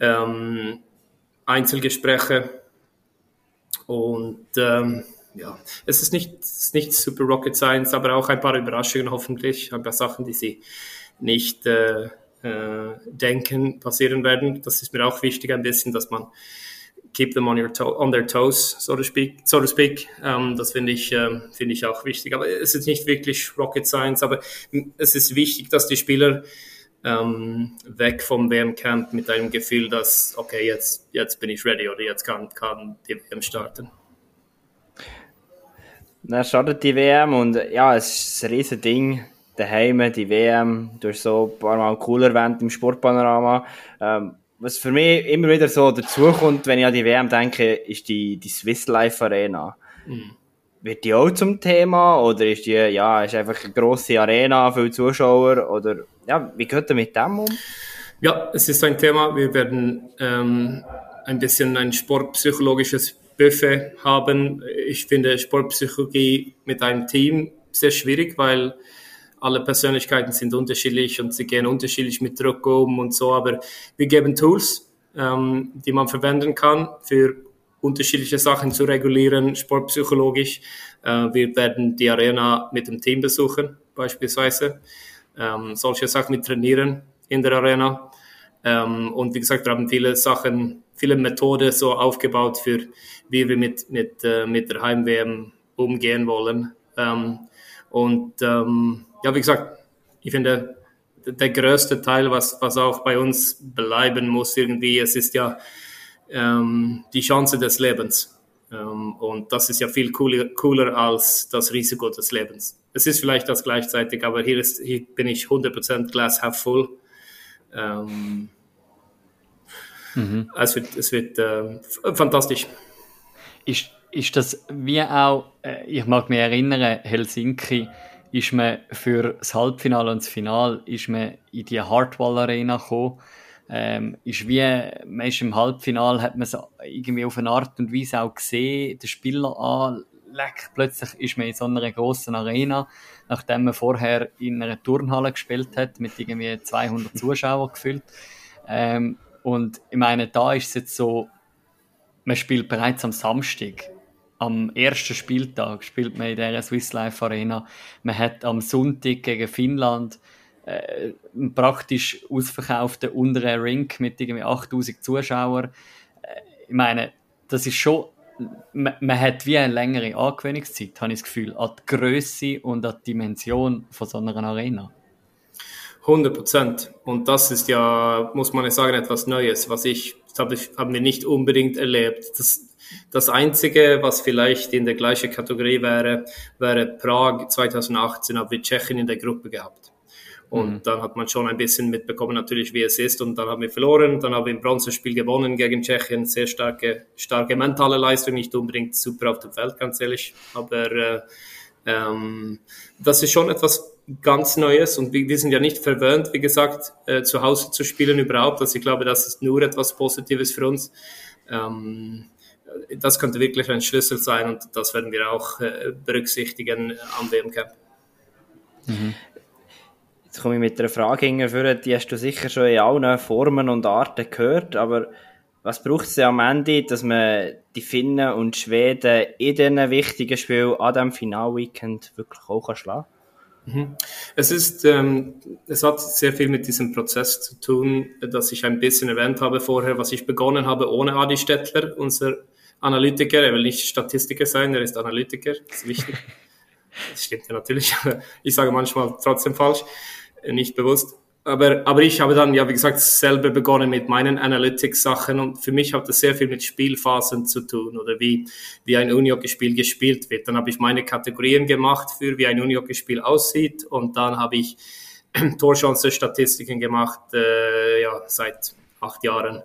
ähm, Einzelgespräche und ähm, ja, es ist nicht, ist nicht super Rocket Science, aber auch ein paar Überraschungen hoffentlich, ein paar Sachen, die sie nicht äh, äh, denken passieren werden. Das ist mir auch wichtig ein bisschen, dass man keep them on, your to on their toes, so to speak. So to speak. Ähm, das finde ich, ähm, finde ich auch wichtig. Aber es ist nicht wirklich Rocket Science, aber es ist wichtig, dass die Spieler ähm, weg vom WM-Camp mit einem Gefühl, dass, okay, jetzt, jetzt bin ich ready oder jetzt kann, kann die WM starten. Dann startet die WM und ja, es ist ein riesen Ding. Daheim, die WM, du hast so ein paar Mal cool erwähnt im Sportpanorama. Ähm, was für mich immer wieder so dazukommt, wenn ich an die WM denke, ist die, die Swiss Life Arena. Mhm. Wird die auch zum Thema oder ist die, ja, ist einfach eine grosse Arena, viele Zuschauer oder, ja, wie geht ihr mit dem um? Ja, es ist ein Thema. Wir werden ähm, ein bisschen ein sportpsychologisches Buffet haben. Ich finde Sportpsychologie mit einem Team sehr schwierig, weil alle Persönlichkeiten sind unterschiedlich und sie gehen unterschiedlich mit Druck um und so, aber wir geben Tools, ähm, die man verwenden kann für unterschiedliche Sachen zu regulieren, sportpsychologisch. Äh, wir werden die Arena mit dem Team besuchen, beispielsweise. Ähm, solche Sachen mit trainieren in der Arena. Ähm, und wie gesagt, wir haben viele Sachen, viele Methoden so aufgebaut für, wie wir mit, mit, äh, mit der Heim-WM umgehen wollen. Ähm, und ähm, ja, wie gesagt, ich finde, der größte Teil, was, was auch bei uns bleiben muss irgendwie, es ist ja ähm, die Chance des Lebens. Ähm, und das ist ja viel cooler, cooler als das Risiko des Lebens. Es ist vielleicht das gleichzeitig, aber hier, ist, hier bin ich 100% glass half full. Ähm, mhm. Es wird, es wird äh, fantastisch. Ist, ist das wie auch, äh, ich mag mich erinnern, Helsinki, ist man für das Halbfinale und das Finale ist man in die Hardwall Arena gekommen, ähm, ist wie, man ist im Halbfinal, hat man es irgendwie auf eine Art und Weise auch gesehen, der Spieler an, leck, plötzlich ist man in so einer grossen Arena, nachdem man vorher in einer Turnhalle gespielt hat, mit irgendwie 200 Zuschauern gefüllt. Ähm, und ich meine, da ist es jetzt so, man spielt bereits am Samstag. Am ersten Spieltag spielt man in der Swiss Life Arena. Man hat am Sonntag gegen Finnland äh, einen praktisch ausverkauften unteren Rink mit irgendwie 8000 Zuschauern. Äh, ich meine, das ist schon, man, man, hat wie eine längere Angewöhnungszeit, habe ich das Gefühl, an die Größe und an die Dimension von so einer Arena. 100 Prozent. Und das ist ja, muss man sagen, etwas Neues, was ich, das habe ich, haben wir nicht unbedingt erlebt. Das, das Einzige, was vielleicht in der gleichen Kategorie wäre, wäre Prag 2018, haben wir Tschechien in der Gruppe gehabt. Und mhm. dann hat man schon ein bisschen mitbekommen, natürlich, wie es ist. Und dann haben wir verloren. Dann haben wir im Bronzespiel gewonnen gegen Tschechien. Sehr starke, starke mentale Leistung, nicht unbedingt super auf dem Feld, ganz ehrlich. Aber äh, ähm, das ist schon etwas ganz Neues. Und wir, wir sind ja nicht verwöhnt, wie gesagt, äh, zu Hause zu spielen überhaupt. Also ich glaube, das ist nur etwas Positives für uns. Ähm, das könnte wirklich ein Schlüssel sein und das werden wir auch äh, berücksichtigen am WM Camp. Mhm. Jetzt komme ich mit einer Frage hinterher, die hast du sicher schon in allen Formen und Arten gehört, aber was braucht es am Ende, dass man die Finnen und Schweden in diesen wichtigen Spielen an diesem Finalweekend wirklich auch schlagen kann? Mhm. Es ist, ähm, es hat sehr viel mit diesem Prozess zu tun, dass ich ein bisschen erwähnt habe vorher, was ich begonnen habe ohne Adi Stettler, unser Analytiker. Er will nicht Statistiker sein, er ist Analytiker, das ist wichtig. Das stimmt ja natürlich, aber ich sage manchmal trotzdem falsch nicht bewusst. Aber, aber ich habe dann, ja, wie gesagt, selber begonnen mit meinen Analytics-Sachen und für mich hat das sehr viel mit Spielphasen zu tun oder wie, wie ein Unihockey-Spiel gespielt wird. Dann habe ich meine Kategorien gemacht für, wie ein Unihockey-Spiel aussieht und dann habe ich Torchance-Statistiken gemacht, äh, ja, seit acht Jahren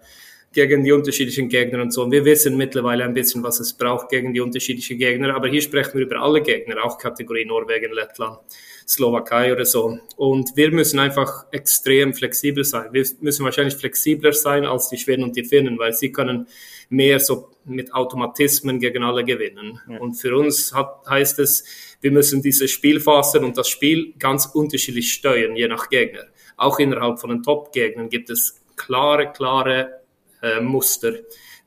gegen die unterschiedlichen Gegner und so. Und wir wissen mittlerweile ein bisschen, was es braucht gegen die unterschiedlichen Gegner, aber hier sprechen wir über alle Gegner, auch Kategorie Norwegen, Lettland. Slowakei oder so. Und wir müssen einfach extrem flexibel sein. Wir müssen wahrscheinlich flexibler sein als die Schweden und die Finnen, weil sie können mehr so mit Automatismen gegen alle gewinnen. Ja. Und für uns hat, heißt es, wir müssen diese Spielphasen und das Spiel ganz unterschiedlich steuern, je nach Gegner. Auch innerhalb von den Top-Gegnern gibt es klare, klare äh, Muster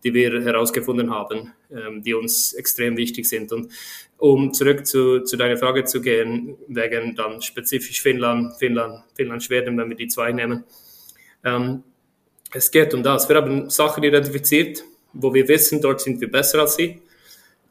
die wir herausgefunden haben, ähm, die uns extrem wichtig sind. Und um zurück zu, zu deiner Frage zu gehen, wegen dann spezifisch Finnland, Finnland, Finnland, Schweden, wenn wir die zwei nehmen. Ähm, es geht um das. Wir haben Sachen identifiziert, wo wir wissen, dort sind wir besser als sie.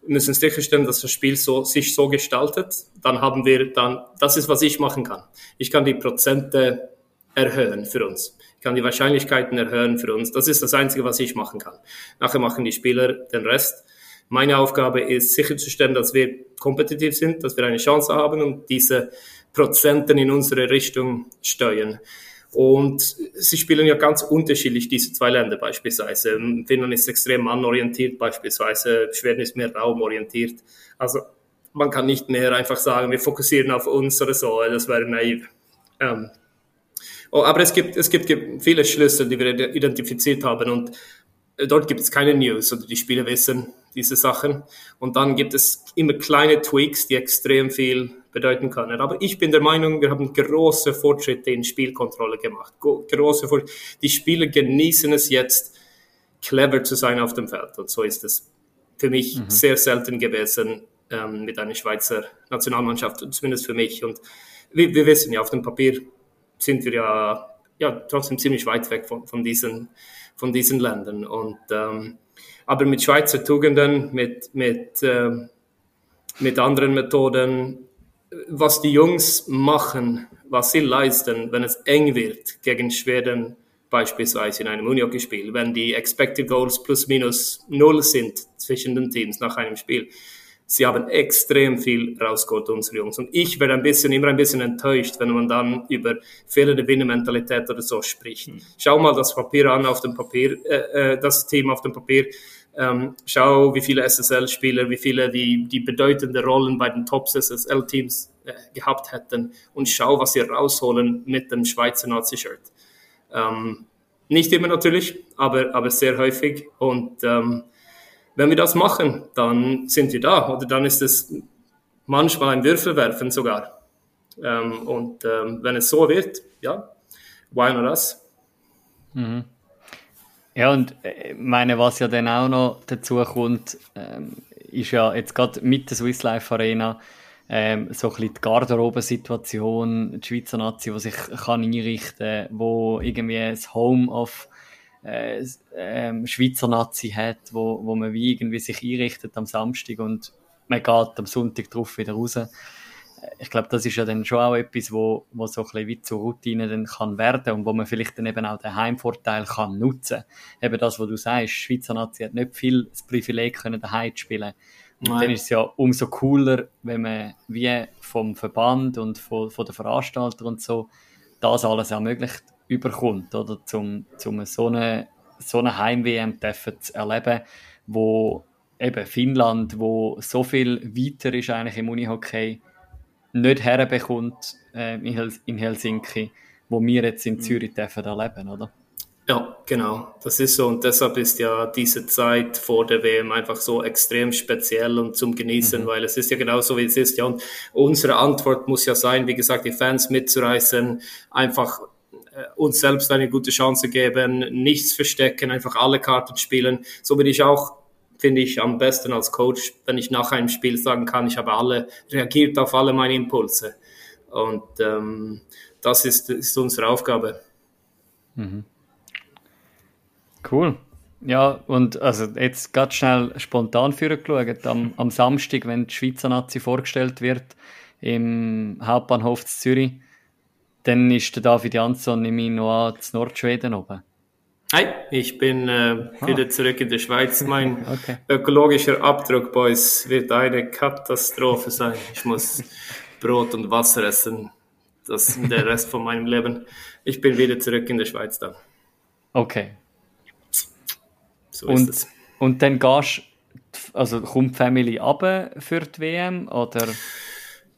Wir müssen sicherstellen, dass das Spiel so, sich so gestaltet. Dann haben wir dann, das ist, was ich machen kann. Ich kann die Prozente erhöhen für uns. Ich kann die Wahrscheinlichkeiten erhöhen für uns. Das ist das Einzige, was ich machen kann. Nachher machen die Spieler den Rest. Meine Aufgabe ist sicherzustellen, dass wir kompetitiv sind, dass wir eine Chance haben und diese Prozenten in unsere Richtung steuern. Und sie spielen ja ganz unterschiedlich, diese zwei Länder beispielsweise. Finnland ist extrem mannorientiert beispielsweise, Schweden ist mehr raumorientiert. Also man kann nicht mehr einfach sagen, wir fokussieren auf uns oder so, das wäre naiv. Ähm, Oh, aber es gibt, es gibt viele Schlüssel, die wir identifiziert haben und äh, dort gibt es keine News oder die Spieler wissen diese Sachen. Und dann gibt es immer kleine Tweaks, die extrem viel bedeuten können. Aber ich bin der Meinung, wir haben große Fortschritte in Spielkontrolle gemacht. Große Fortschritte. Die Spieler genießen es jetzt, clever zu sein auf dem Feld. Und so ist es für mich mhm. sehr selten gewesen ähm, mit einer Schweizer Nationalmannschaft, zumindest für mich. Und wir, wir wissen ja, auf dem Papier sind wir ja, ja trotzdem ziemlich weit weg von, von, diesen, von diesen Ländern. Und, ähm, aber mit Schweizer Tugenden, mit, mit, äh, mit anderen Methoden, was die Jungs machen, was sie leisten, wenn es eng wird gegen Schweden, beispielsweise in einem Unihockey-Spiel, wenn die Expected Goals plus minus null sind zwischen den Teams nach einem Spiel, sie haben extrem viel rausgeholt, unsere Jungs. Und ich werde ein bisschen, immer ein bisschen enttäuscht, wenn man dann über fehlende Winnermentalität oder so spricht. Mhm. Schau mal das Papier an auf dem Papier, äh, äh, das Team auf dem Papier. Ähm, schau, wie viele SSL-Spieler, wie viele die, die bedeutende Rollen bei den Tops-SSL-Teams äh, gehabt hätten und schau, was sie rausholen mit dem Schweizer Nazi-Shirt. Ähm, Nicht immer natürlich, aber, aber sehr häufig. Und ähm, wenn wir das machen, dann sind wir da. Oder dann ist es manchmal ein Würfelwerfen sogar. Ähm, und ähm, wenn es so wird, ja, why not us? Mhm. Ja, und äh, meine, was ja dann auch noch dazu kommt, ähm, ist ja jetzt gerade mit der Swiss Life Arena ähm, so ein bisschen die Garderobensituation, die Schweizer Nazi, die sich kann einrichten kann, wo irgendwie ein Home of äh, äh, Schweizer Nazi hat, wo, wo man wie irgendwie sich einrichtet am Samstag und man geht am Sonntag drauf wieder raus. Ich glaube, das ist ja dann schon auch etwas, wo, wo so ein bisschen wie zur Routine dann kann werden und wo man vielleicht dann eben auch den Heimvorteil kann nutzen. Eben das, was du sagst, die Schweizer Nazi hat nicht viel das Privileg können daheim zu spielen. Und Nein. dann ist es ja umso cooler, wenn man wie vom Verband und von, von den Veranstaltern und so das alles ermöglicht überkommt, oder? Zum, zum so eine, so eine Heim-WM zu erleben, wo eben Finnland, wo so viel weiter ist eigentlich im Unihockey, nicht herbekommt äh, in, Hel in Helsinki, wo wir jetzt in Zürich dürfen erleben, oder? Ja, genau. Das ist so. Und deshalb ist ja diese Zeit vor der WM einfach so extrem speziell und zum Genießen, mhm. weil es ist ja genau so, wie es ist. Ja, und unsere Antwort muss ja sein, wie gesagt, die Fans mitzureißen, einfach äh, uns selbst eine gute Chance geben, nichts verstecken, einfach alle Karten spielen. So bin ich auch, finde ich, am besten als Coach, wenn ich nach einem Spiel sagen kann, ich habe alle, reagiert auf alle meine Impulse. Und ähm, das ist, ist unsere Aufgabe. Mhm. Cool. Ja, und also jetzt ganz schnell spontan für geschaut. Am, am Samstag, wenn die Schweizer Nazi vorgestellt wird im Hauptbahnhof Zürich, dann ist der David Jansson mir noch zu Nordschweden oben. Hi, ich bin äh, ah. wieder zurück in der Schweiz. Mein okay. ökologischer Abdruck, Boys, wird eine Katastrophe sein. Ich muss Brot und Wasser essen. Das ist der Rest von meinem Leben. Ich bin wieder zurück in der Schweiz dann. Okay, so und, ist es. Und dann gehst also kommt die Family ab für die WM oder?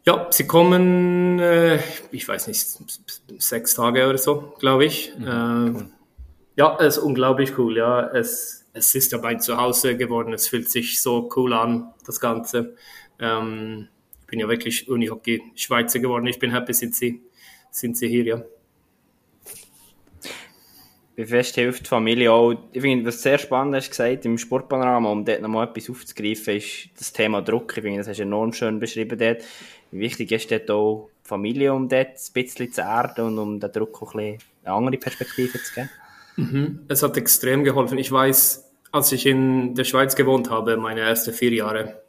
Ja, sie kommen, äh, ich weiß nicht, sechs Tage oder so, glaube ich. Mhm, äh, cool. Ja, es ist unglaublich cool. Ja, es, es ist ja mein Zuhause geworden. Es fühlt sich so cool an, das Ganze. Ähm, ich bin ja wirklich Unihockey Schweizer geworden. Ich bin happy, sind sie, sind sie hier, ja wie fest hilft die Familie auch. Ich finde, was sehr spannend hast gesagt im Sportpanorama, um dort nochmal etwas aufzugreifen, ist das Thema Druck. Ich finde, das hast du enorm schön beschrieben dort. Wie wichtig ist dort auch die Familie, um dort ein bisschen zu erden und um den Druck auch ein bisschen eine andere Perspektive zu geben? Mhm. Es hat extrem geholfen. Ich weiß, als ich in der Schweiz gewohnt habe, meine ersten vier Jahre,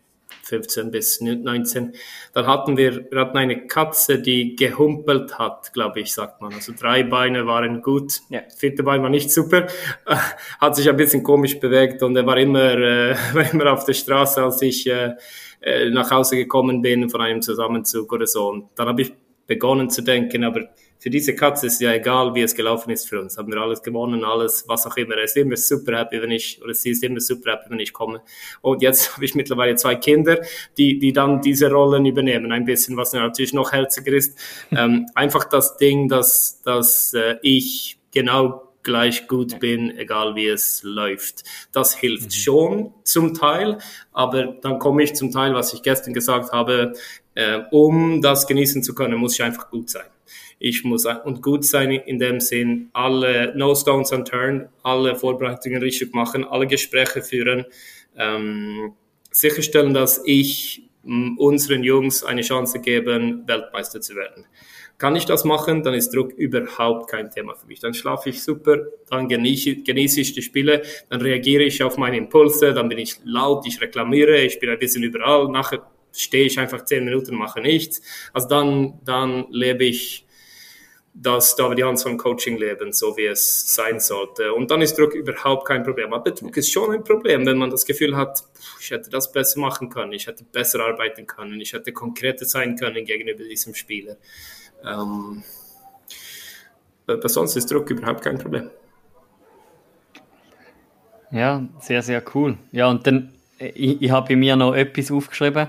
15 bis 19. Dann hatten wir, wir hatten eine Katze, die gehumpelt hat, glaube ich, sagt man. Also drei Beine waren gut, ja. vierte Bein war nicht super, hat sich ein bisschen komisch bewegt und er war immer, äh, war immer auf der Straße, als ich äh, äh, nach Hause gekommen bin von einem Zusammenzug oder so. Und dann habe ich begonnen zu denken, aber für diese Katze ist ja egal, wie es gelaufen ist für uns. Haben wir alles gewonnen, alles, was auch immer. Er ist immer super happy, wenn ich, oder sie ist immer super happy, wenn ich komme. Und jetzt habe ich mittlerweile zwei Kinder, die, die dann diese Rollen übernehmen. Ein bisschen, was natürlich noch herziger ist. Ähm, einfach das Ding, dass, dass äh, ich genau gleich gut bin, egal wie es läuft. Das hilft mhm. schon zum Teil, aber dann komme ich zum Teil, was ich gestern gesagt habe, äh, um das genießen zu können, muss ich einfach gut sein. Ich muss und gut sein in dem Sinn, alle No Stones Unturned, alle Vorbereitungen richtig machen, alle Gespräche führen, ähm, sicherstellen, dass ich unseren Jungs eine Chance geben, Weltmeister zu werden. Kann ich das machen, dann ist Druck überhaupt kein Thema für mich. Dann schlafe ich super, dann genieße, genieße ich die Spiele, dann reagiere ich auf meine Impulse, dann bin ich laut, ich reklamiere, ich bin ein bisschen überall, nachher stehe ich einfach zehn Minuten mache nichts. Also dann, dann lebe ich das David Jansson Coaching leben, so wie es sein sollte. Und dann ist Druck überhaupt kein Problem. Aber Druck ist schon ein Problem, wenn man das Gefühl hat, ich hätte das besser machen können, ich hätte besser arbeiten können, ich hätte konkreter sein können gegenüber diesem Spieler. Ähm, aber sonst ist Druck überhaupt kein Problem. Ja, sehr, sehr cool. Ja, und dann, ich, ich habe mir noch etwas aufgeschrieben.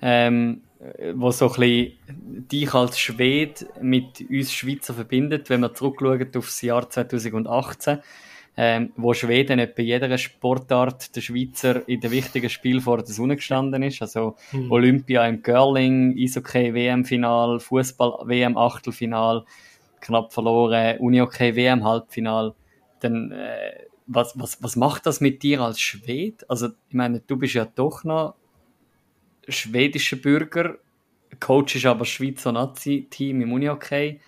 Ähm, äh, wo so ein bisschen dich als Schwed mit uns Schweizer verbindet, wenn man zurückschaut auf das Jahr 2018, ähm, wo Schweden etwa jeder Sportart der Schweizer in den wichtigen Spielen vor der Sonne gestanden ist. Also mhm. Olympia im Curling, Eishockey WM-Final, Fußball WM Achtelfinal, knapp verloren, Unihockey WM Halbfinal. Dann äh, was, was, was macht das mit dir als Schwed? Also ich meine, du bist ja doch noch schwedischer Bürger, coachst aber das Schweizer Nazi-Team im Unihockey.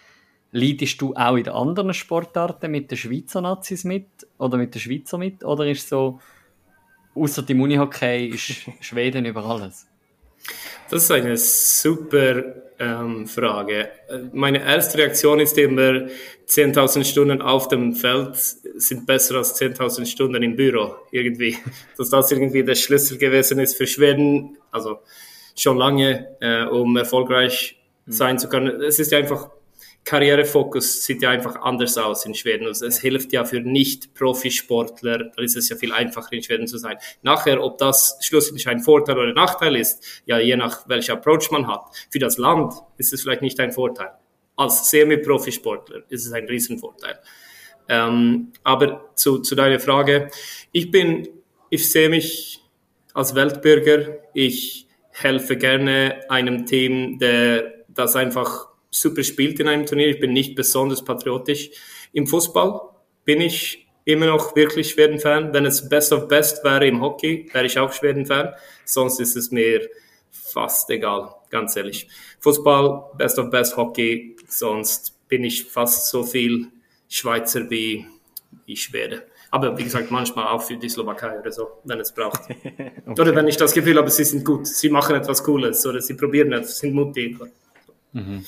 Leidest du auch in den anderen Sportarten mit den Schweizer Nazis mit oder mit den Schweizer mit? Oder ist so, außer dem Unihockey ist Schweden über alles? Das ist eine super ähm, Frage. Meine erste Reaktion ist immer, 10.000 Stunden auf dem Feld sind besser als 10.000 Stunden im Büro, irgendwie. Dass das irgendwie der Schlüssel gewesen ist für Schweden, also schon lange, äh, um erfolgreich sein zu können. Es ist ja einfach Karrierefokus sieht ja einfach anders aus in Schweden. Also es hilft ja für Nicht-Profisportler, da ist es ja viel einfacher in Schweden zu sein. Nachher, ob das schlussendlich ein Vorteil oder ein Nachteil ist, ja, je nach welcher Approach man hat. Für das Land ist es vielleicht nicht ein Vorteil. Als Semi-Profisportler ist es ein Riesenvorteil. Ähm, aber zu, zu deiner Frage, ich bin, ich sehe mich als Weltbürger, ich helfe gerne einem Team, der das einfach super spielt in einem Turnier. Ich bin nicht besonders patriotisch. Im Fußball bin ich immer noch wirklich Schweden-Fan. Wenn es Best of Best wäre im Hockey, wäre ich auch Schweden-Fan. Sonst ist es mir fast egal, ganz ehrlich. Fußball, Best of Best, Hockey, sonst bin ich fast so viel Schweizer wie, wie Schwede. Aber wie gesagt, manchmal auch für die Slowakei oder so, wenn es braucht. okay. Oder wenn ich das Gefühl habe, sie sind gut, sie machen etwas Cooles oder sie probieren etwas, sind mutig. Mhm.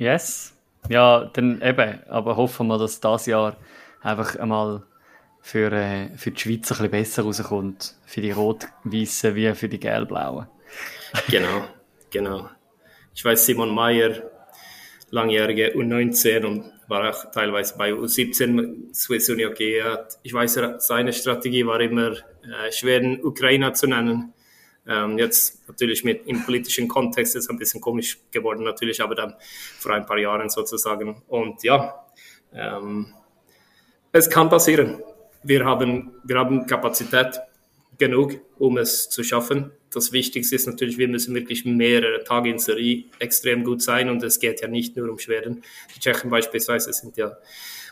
Yes. Ja, dann eben, aber hoffen wir, dass das Jahr einfach einmal für, äh, für die Schweiz ein bisschen besser rauskommt. Für die Rot-Weißen wie für die Gelb-Blauen. genau, genau. Ich weiß, Simon Mayer, langjährige U19 und war auch teilweise bei U17 Swiss Uni okay. Ich weiß, seine Strategie war immer, äh, Schweden Ukrainer zu nennen ähm, jetzt natürlich mit im politischen Kontext ist es ein bisschen komisch geworden natürlich, aber dann vor ein paar Jahren sozusagen. Und ja, ähm, es kann passieren. Wir haben, wir haben Kapazität genug, um es zu schaffen. Das Wichtigste ist natürlich, wir müssen wirklich mehrere Tage in Serie extrem gut sein und es geht ja nicht nur um Schweren. Die Tschechen beispielsweise sind ja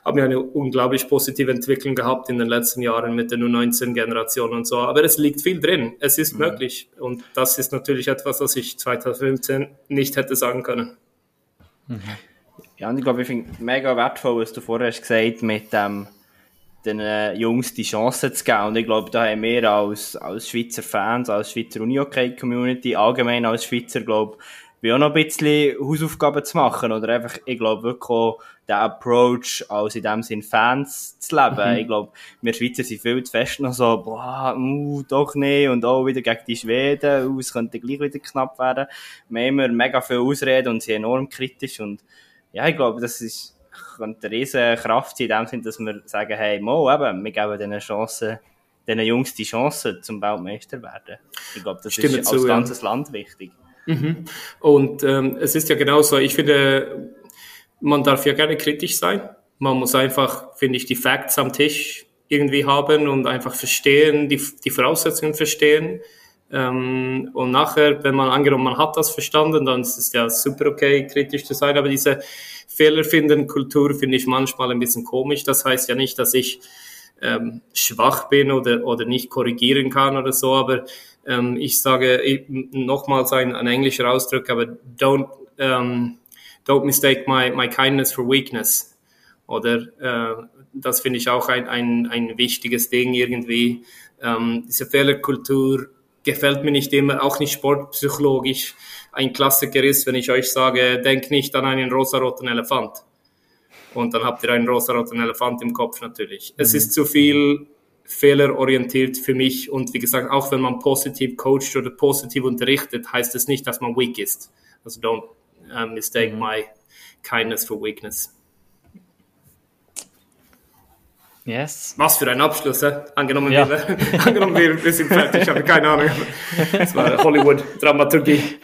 haben ja eine unglaublich positive Entwicklung gehabt in den letzten Jahren mit der U19-Generation und so. Aber es liegt viel drin. Es ist mhm. möglich. Und das ist natürlich etwas, was ich 2015 nicht hätte sagen können. Mhm. Ja, und ich glaube, ich finde es mega wertvoll, was du vorher hast gesagt mit ähm, den äh, Jungs die Chance zu geben. Und ich glaube, da haben wir als, als Schweizer Fans, als Schweizer Uni-Hockey-Community, allgemein als Schweizer, glaube wie auch noch ein bisschen Hausaufgaben zu machen oder einfach, ich glaube wirklich auch den Approach als in dem Sinn Fans zu leben. Mhm. Ich glaube, wir Schweizer sind viel zu fest noch so, boah, uh, doch nicht und auch wieder gegen die Schweden, uh, es könnte gleich wieder knapp werden. Wir haben immer mega viel Ausreden und sind enorm kritisch und ja, ich glaube, das ist könnte eine riesen Kraft sein in dem Sinn, dass wir sagen, hey, mo, eben, wir geben diesen Chancen, diesen Jungs die Chance zum Weltmeister werden. Ich glaube, das Stimme ist als ganzes ja. Land wichtig. Mhm. Und ähm, es ist ja genauso, ich finde, man darf ja gerne kritisch sein. Man muss einfach, finde ich, die Facts am Tisch irgendwie haben und einfach verstehen, die, die Voraussetzungen verstehen. Ähm, und nachher, wenn man angenommen, man hat das verstanden, dann ist es ja super okay, kritisch zu sein. Aber diese Fehlerfinden-Kultur finde ich manchmal ein bisschen komisch. Das heißt ja nicht, dass ich ähm, schwach bin oder, oder nicht korrigieren kann oder so, aber ähm, ich sage nochmals ein, ein englischer Ausdruck, aber don't, ähm, don't mistake my, my kindness for weakness. Oder äh, das finde ich auch ein, ein, ein wichtiges Ding irgendwie. Ähm, diese Fehlerkultur gefällt mir nicht immer, auch nicht sportpsychologisch. Ein Klassiker ist, wenn ich euch sage, denk nicht an einen rosaroten Elefant. Und dann habt ihr einen rosaroten Elefant im Kopf natürlich. Mhm. Es ist zu viel fehlerorientiert für mich. Und wie gesagt, auch wenn man positiv coacht oder positiv unterrichtet, heißt es nicht, dass man weak ist. Also don't uh, mistake mhm. my kindness for weakness. Yes. Was für ein Abschluss, äh? Angenommen, Ja. wir, angenommen wir, wir sind fertig, ich habe keine Ahnung. Das war Hollywood-Dramaturgie.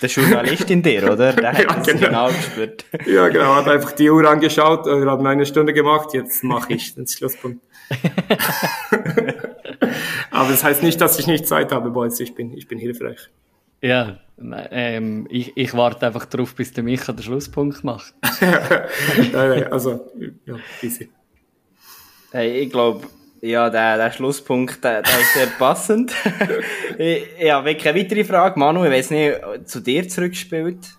Der Journalist in dir, oder? Der hat Ja, das genau. genau gespürt. Ja, genau, hat einfach die Uhr angeschaut, wir haben eine Stunde gemacht, jetzt mache ich den Schlusspunkt. Aber das heißt nicht, dass ich nicht Zeit habe, Boys, ich bin, ich bin hilfreich. Ja, ähm, ich, ich warte einfach darauf, bis der Micha den Schlusspunkt macht. Nein, nein, also, ja, easy. Hey, ich glaube, ja, der, der Schlusspunkt, der, der ist sehr passend. ich, ja, wirklich eine weitere Frage. Manu, ich weiß nicht, zu dir zurückgespielt.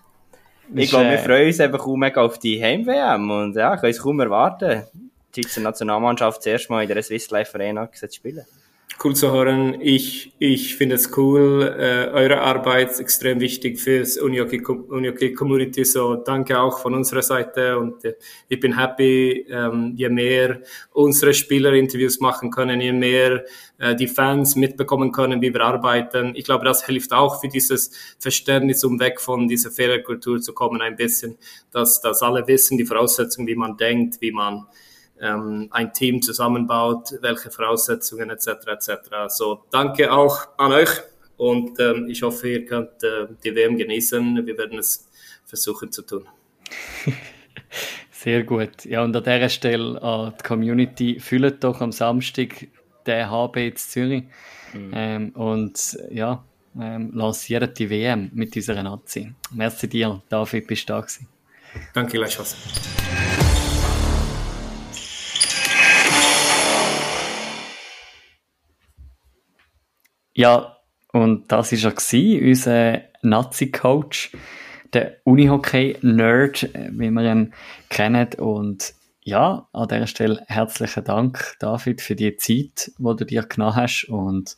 Ich glaube, wir äh, freuen uns einfach auch mega auf die Heim-WM und ja, können es kaum erwarten, die Schweizer Nationalmannschaft zuerst mal in der Swiss Life Arena spielen. Cool zu hören. Ich, ich finde es cool. Äh, eure Arbeit ist extrem wichtig fürs Unihockey Unihockey Community. So danke auch von unserer Seite und äh, ich bin happy, ähm, je mehr unsere Spieler Interviews machen können, je mehr äh, die Fans mitbekommen können, wie wir arbeiten. Ich glaube, das hilft auch für dieses Verständnis, um weg von dieser Fehlerkultur zu kommen, ein bisschen, dass, dass alle wissen, die Voraussetzungen, wie man denkt, wie man ähm, ein Team zusammenbaut, welche Voraussetzungen etc. etc. So, danke auch an euch und ähm, ich hoffe, ihr könnt äh, die WM genießen. Wir werden es versuchen zu tun. Sehr gut. Ja, und an dieser Stelle an die Community, füllt doch am Samstag den HB in Zürich. Ähm, und ja, ähm, lanciert die WM mit unserer Nazi. Merci dir, David, bist du da gewesen. Danke gleichfalls. Ja, und das war er, gewesen, unser Nazi-Coach, der Unihockey-Nerd, äh, wie wir ihn kennen. Und ja, an dieser Stelle herzlichen Dank, David, für die Zeit, die du dir genommen hast. Und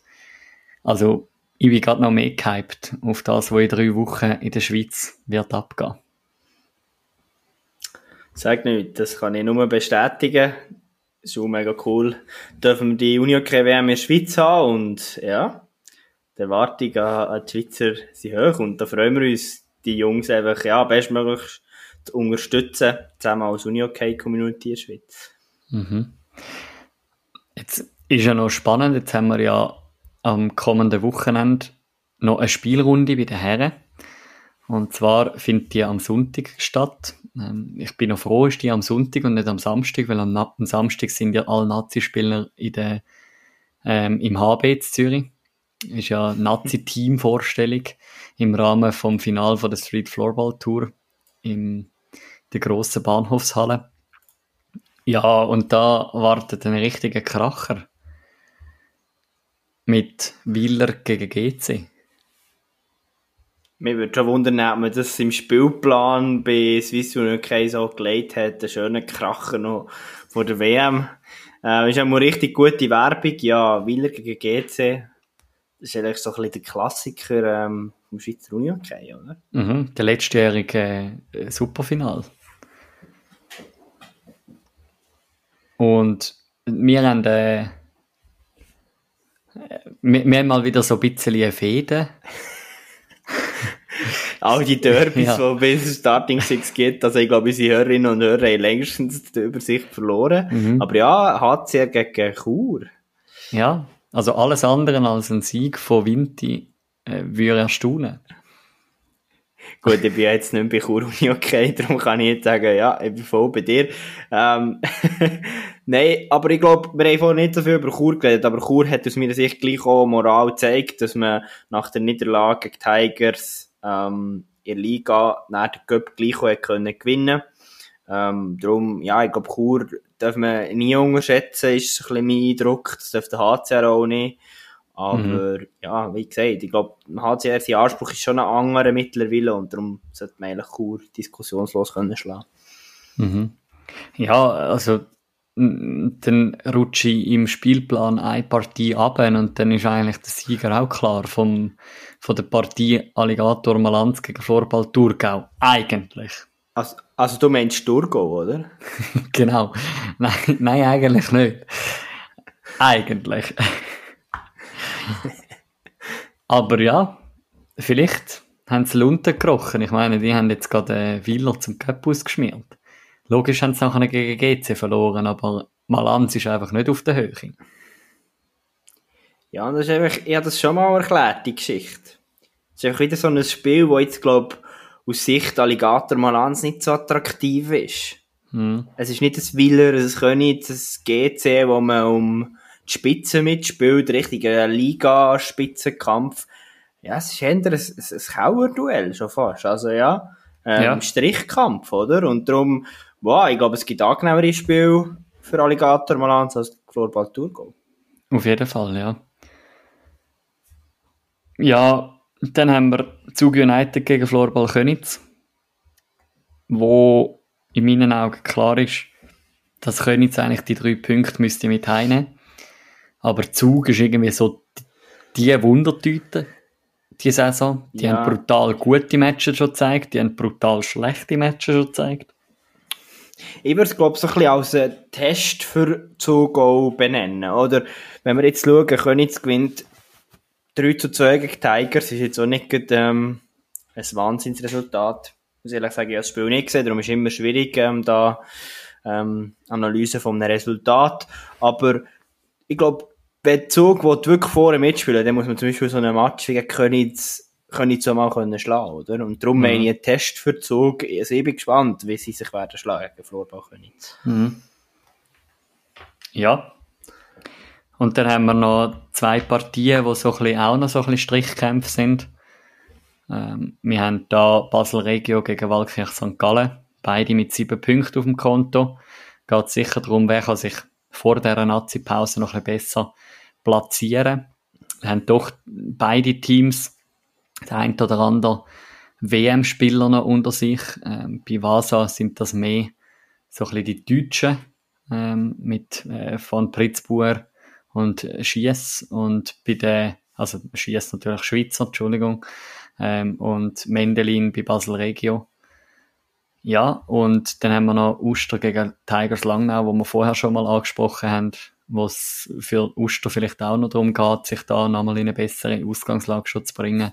also, ich bin gerade noch mehr gehypt auf das, was in drei Wochen in der Schweiz wird abgehen. Sag nicht, das kann ich nur bestätigen. Ist auch mega cool. Dürfen wir die Unihockey-WM in der Schweiz haben und ja, die Erwartungen an die Schweizer sind hoch und da freuen wir uns, die Jungs einfach, ja, bestmöglich zu unterstützen, zusammen als Unihockey-Community in der Schweiz. Jetzt ist ja noch spannend, jetzt haben wir ja am kommenden Wochenende noch eine Spielrunde bei den Herren. Und zwar findet die am Sonntag statt. Ähm, ich bin noch froh, ist die am Sonntag und nicht am Samstag, weil am Samstag sind ja alle Nazi-Spieler in der, ähm, im HB in Zürich. Ist ja Nazi-Team-Vorstellung im Rahmen vom Final von der Street Floorball Tour in der grossen Bahnhofshalle. Ja, und da wartet ein richtiger Kracher. Mit Wieler gegen GC. Mir würde schon wundern, ob man das im Spielplan bei Swiss Unihockey so gelegt hat, einen schönen Kracher noch vor der WM. Äh, ist auch mal richtig gute Werbung, ja, Wieler gegen GC. Das ist eigentlich so ein bisschen der Klassiker ähm, vom Schweizer Unihockey, oder? Mhm, der letztjährige äh, Superfinal. Und wir haben, äh, wir, wir haben mal wieder so ein bisschen eine Fehde. All die Derbys, Ja. die bis Starting Six gibt, also ich glaube, unsere Hörerinnen und Hörer haben längstens die Übersicht verloren. Mhm. Aber ja, HCR gegen Chur. Ja, also alles andere als ein Sieg von Vinti äh, würde erstaunen. Gut, ich bin jetzt nicht bei Chur Uni okay, darum kann ich jetzt sagen, ja, ich bin voll bei dir. Ähm, Nein, aber ich glaube, wir haben vorhin nicht so viel über Chur geredet, aber Chur hat aus meiner Sicht gleich auch Moral gezeigt, dass man nach der Niederlage gegen Tigers ähm, in der Liga nach der Cup gleich auch können gewinnen ähm, Darum, ja, ich glaube, Chur darf man nie unterschätzen, ist ein bisschen mein Eindruck, das darf der HCR auch nicht. Aber ja, wie gesagt, ich glaube, HCR, sein Anspruch ist schon ein anderer mittlerweile und darum sollte man eigentlich Chur diskussionslos können schlagen. Mhm. Ja, also dann rutsche ich im Spielplan eine Partie ab und dann ist eigentlich der Sieger auch klar vom, von der Partie Alligator Malanz gegen Florball Thurgau. Eigentlich. Also, also du meinst Durgo, oder? genau. Nein, nein, eigentlich nicht. Eigentlich. Aber ja, vielleicht haben sie Lunten gerochen. Ich meine, die haben jetzt gerade äh, Wieler zum Cup ausgeschmiert. Logisch haben sie nachher gegen GC verloren, aber Malanz ist einfach nicht auf der Höhe. Ja, das ist einfach, ich habe das schon mal erklärt, die Geschichte. Es ist einfach wieder so ein Spiel, wo jetzt, glaube aus Sicht Alligator Malanz nicht so attraktiv ist. Hm. Es ist nicht ein Willer, ein König, ein GC, wo man um die Spitze mitspielt, richtig ein Liga-Spitzenkampf. Ja, es ist eher ein, ein, ein Kauerduell schon fast. Also ja, ähm, Ja. Strichkampf, oder? Und darum, wow, ich glaube, es gibt angenehmere Spiele für Alligator Malanz als Florball Tourgo. Auf jeden Fall, ja. Ja, dann haben wir Zug United gegen Florball Könitz, wo in meinen Augen klar ist, dass Könitz eigentlich die drei Punkte müsste mit heimnehmen. Aber Zug ist irgendwie so die Wundertüte, die Saison. Die Ja. haben brutal gute Matches schon gezeigt, die haben brutal schlechte Matches schon gezeigt. Ich würde es, glaube ich, so ein bisschen als einen Test für Zugo benennen. Oder wenn wir jetzt schauen, Königs gewinnt 3 zu 2 gegen Tigers, ist jetzt auch nicht ähm, ein Wahnsinnsresultat. Ich muss ehrlich sagen, ich habe das Spiel nicht gesehen, darum ist es immer schwierig, ähm, da ähm, Analyse von einem Resultat. Aber ich glaube, wenn Zug will wirklich vorne mitspielen dann muss man zum Beispiel so einen Match gegen Königs Königs auch mal können schlagen, oder? Und darum meine ich einen Test für Zug. Also ich bin gespannt, wie sie sich werden schlagen gegen Florball Königs. Ja. Und dann haben wir noch zwei Partien, die so auch noch so ein bisschen Strichkämpfe sind. Ähm, wir haben da Basel Regio gegen Waldkirch St. Gallen. Beide mit sieben Punkten auf dem Konto. Geht sicher darum, wer kann sich vor dieser Nazi-Pause noch ein bisschen besser platzieren. Wir haben doch beide Teams, der ein oder andere WM-Spieler noch unter sich. Ähm, bei Vasa sind das mehr so ein bisschen die Deutschen ähm, mit äh, von Pritzbuer und Schiess und bei der, also Schiess natürlich Schweizer, Entschuldigung, ähm, und Mendelin bei Basel Regio. Ja, und dann haben wir noch Uster gegen Tigers Langnau, wo wir vorher schon mal angesprochen haben, wo es für Uster vielleicht auch noch darum geht, sich da nochmal in eine bessere Ausgangslage schon zu bringen,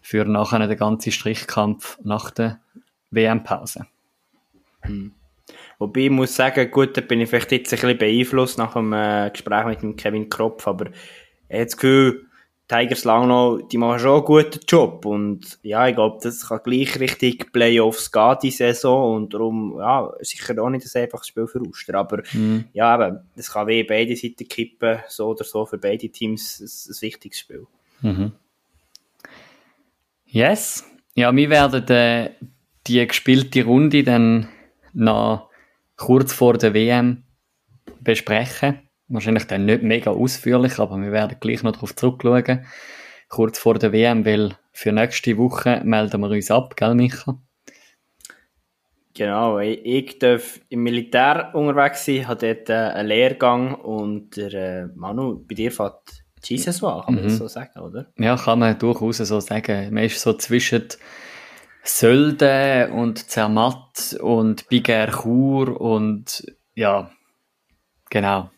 für nachher den ganzen Strichkampf nach der WM-Pause. Wobei ich muss sagen, gut, da bin ich vielleicht jetzt ein bisschen beeinflusst nach dem äh, Gespräch mit dem Kevin Kropf, aber ich habe das Gefühl, Tigers Langnau, die machen schon einen guten Job und ja, ich glaube, das kann gleich richtig Playoffs gehen, die Saison und darum, ja, sicher auch nicht ein einfaches Spiel für Uster, aber ja, eben, das kann wie beide Seiten kippen, so oder so, für beide Teams ein, ein wichtiges Spiel. Yes. Ja, wir werden äh, die gespielte Runde dann noch kurz vor der WM besprechen. Wahrscheinlich dann nicht mega ausführlich, aber wir werden gleich noch darauf zurückschauen. Kurz vor der WM, weil für nächste Woche melden wir uns ab, gell, Micha? Genau, ich, ich darf im Militär unterwegs sein, habe dort äh, einen Lehrgang und der äh, Manu, bei dir fährt Jesus an, kann man das so sagen, oder? Ja, kann man durchaus so sagen. Man ist so zwischen Sölde und Zermatt und Biger Chur und ja, genau.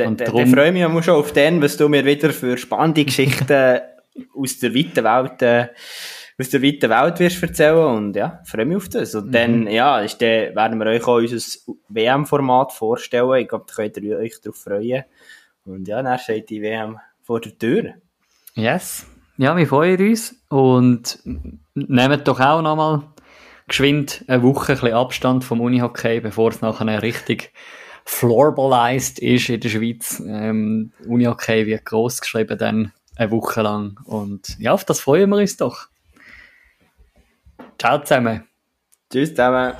Und da, drum- da freue ich mich schon auf den, was du mir wieder für spannende Geschichten aus der weiten Welt, äh, aus der weiten Welt wirst erzählen und ja, freue mich auf das. Und dann, ja, ist dann werden wir euch auch unser WM-Format vorstellen. Ich glaube, da könnt ihr euch darauf freuen. Und ja, dann steht die WM vor der Tür. Yes. Ja, wir freuen uns und nehmt doch auch nochmal geschwind eine Woche ein bisschen Abstand vom Unihockey, bevor es nachher richtig floorballized ist in der Schweiz. Ähm, Unihockey wird gross geschrieben dann eine Woche lang und ja, auf das freuen wir uns doch. Ciao zusammen. Tschüss zusammen.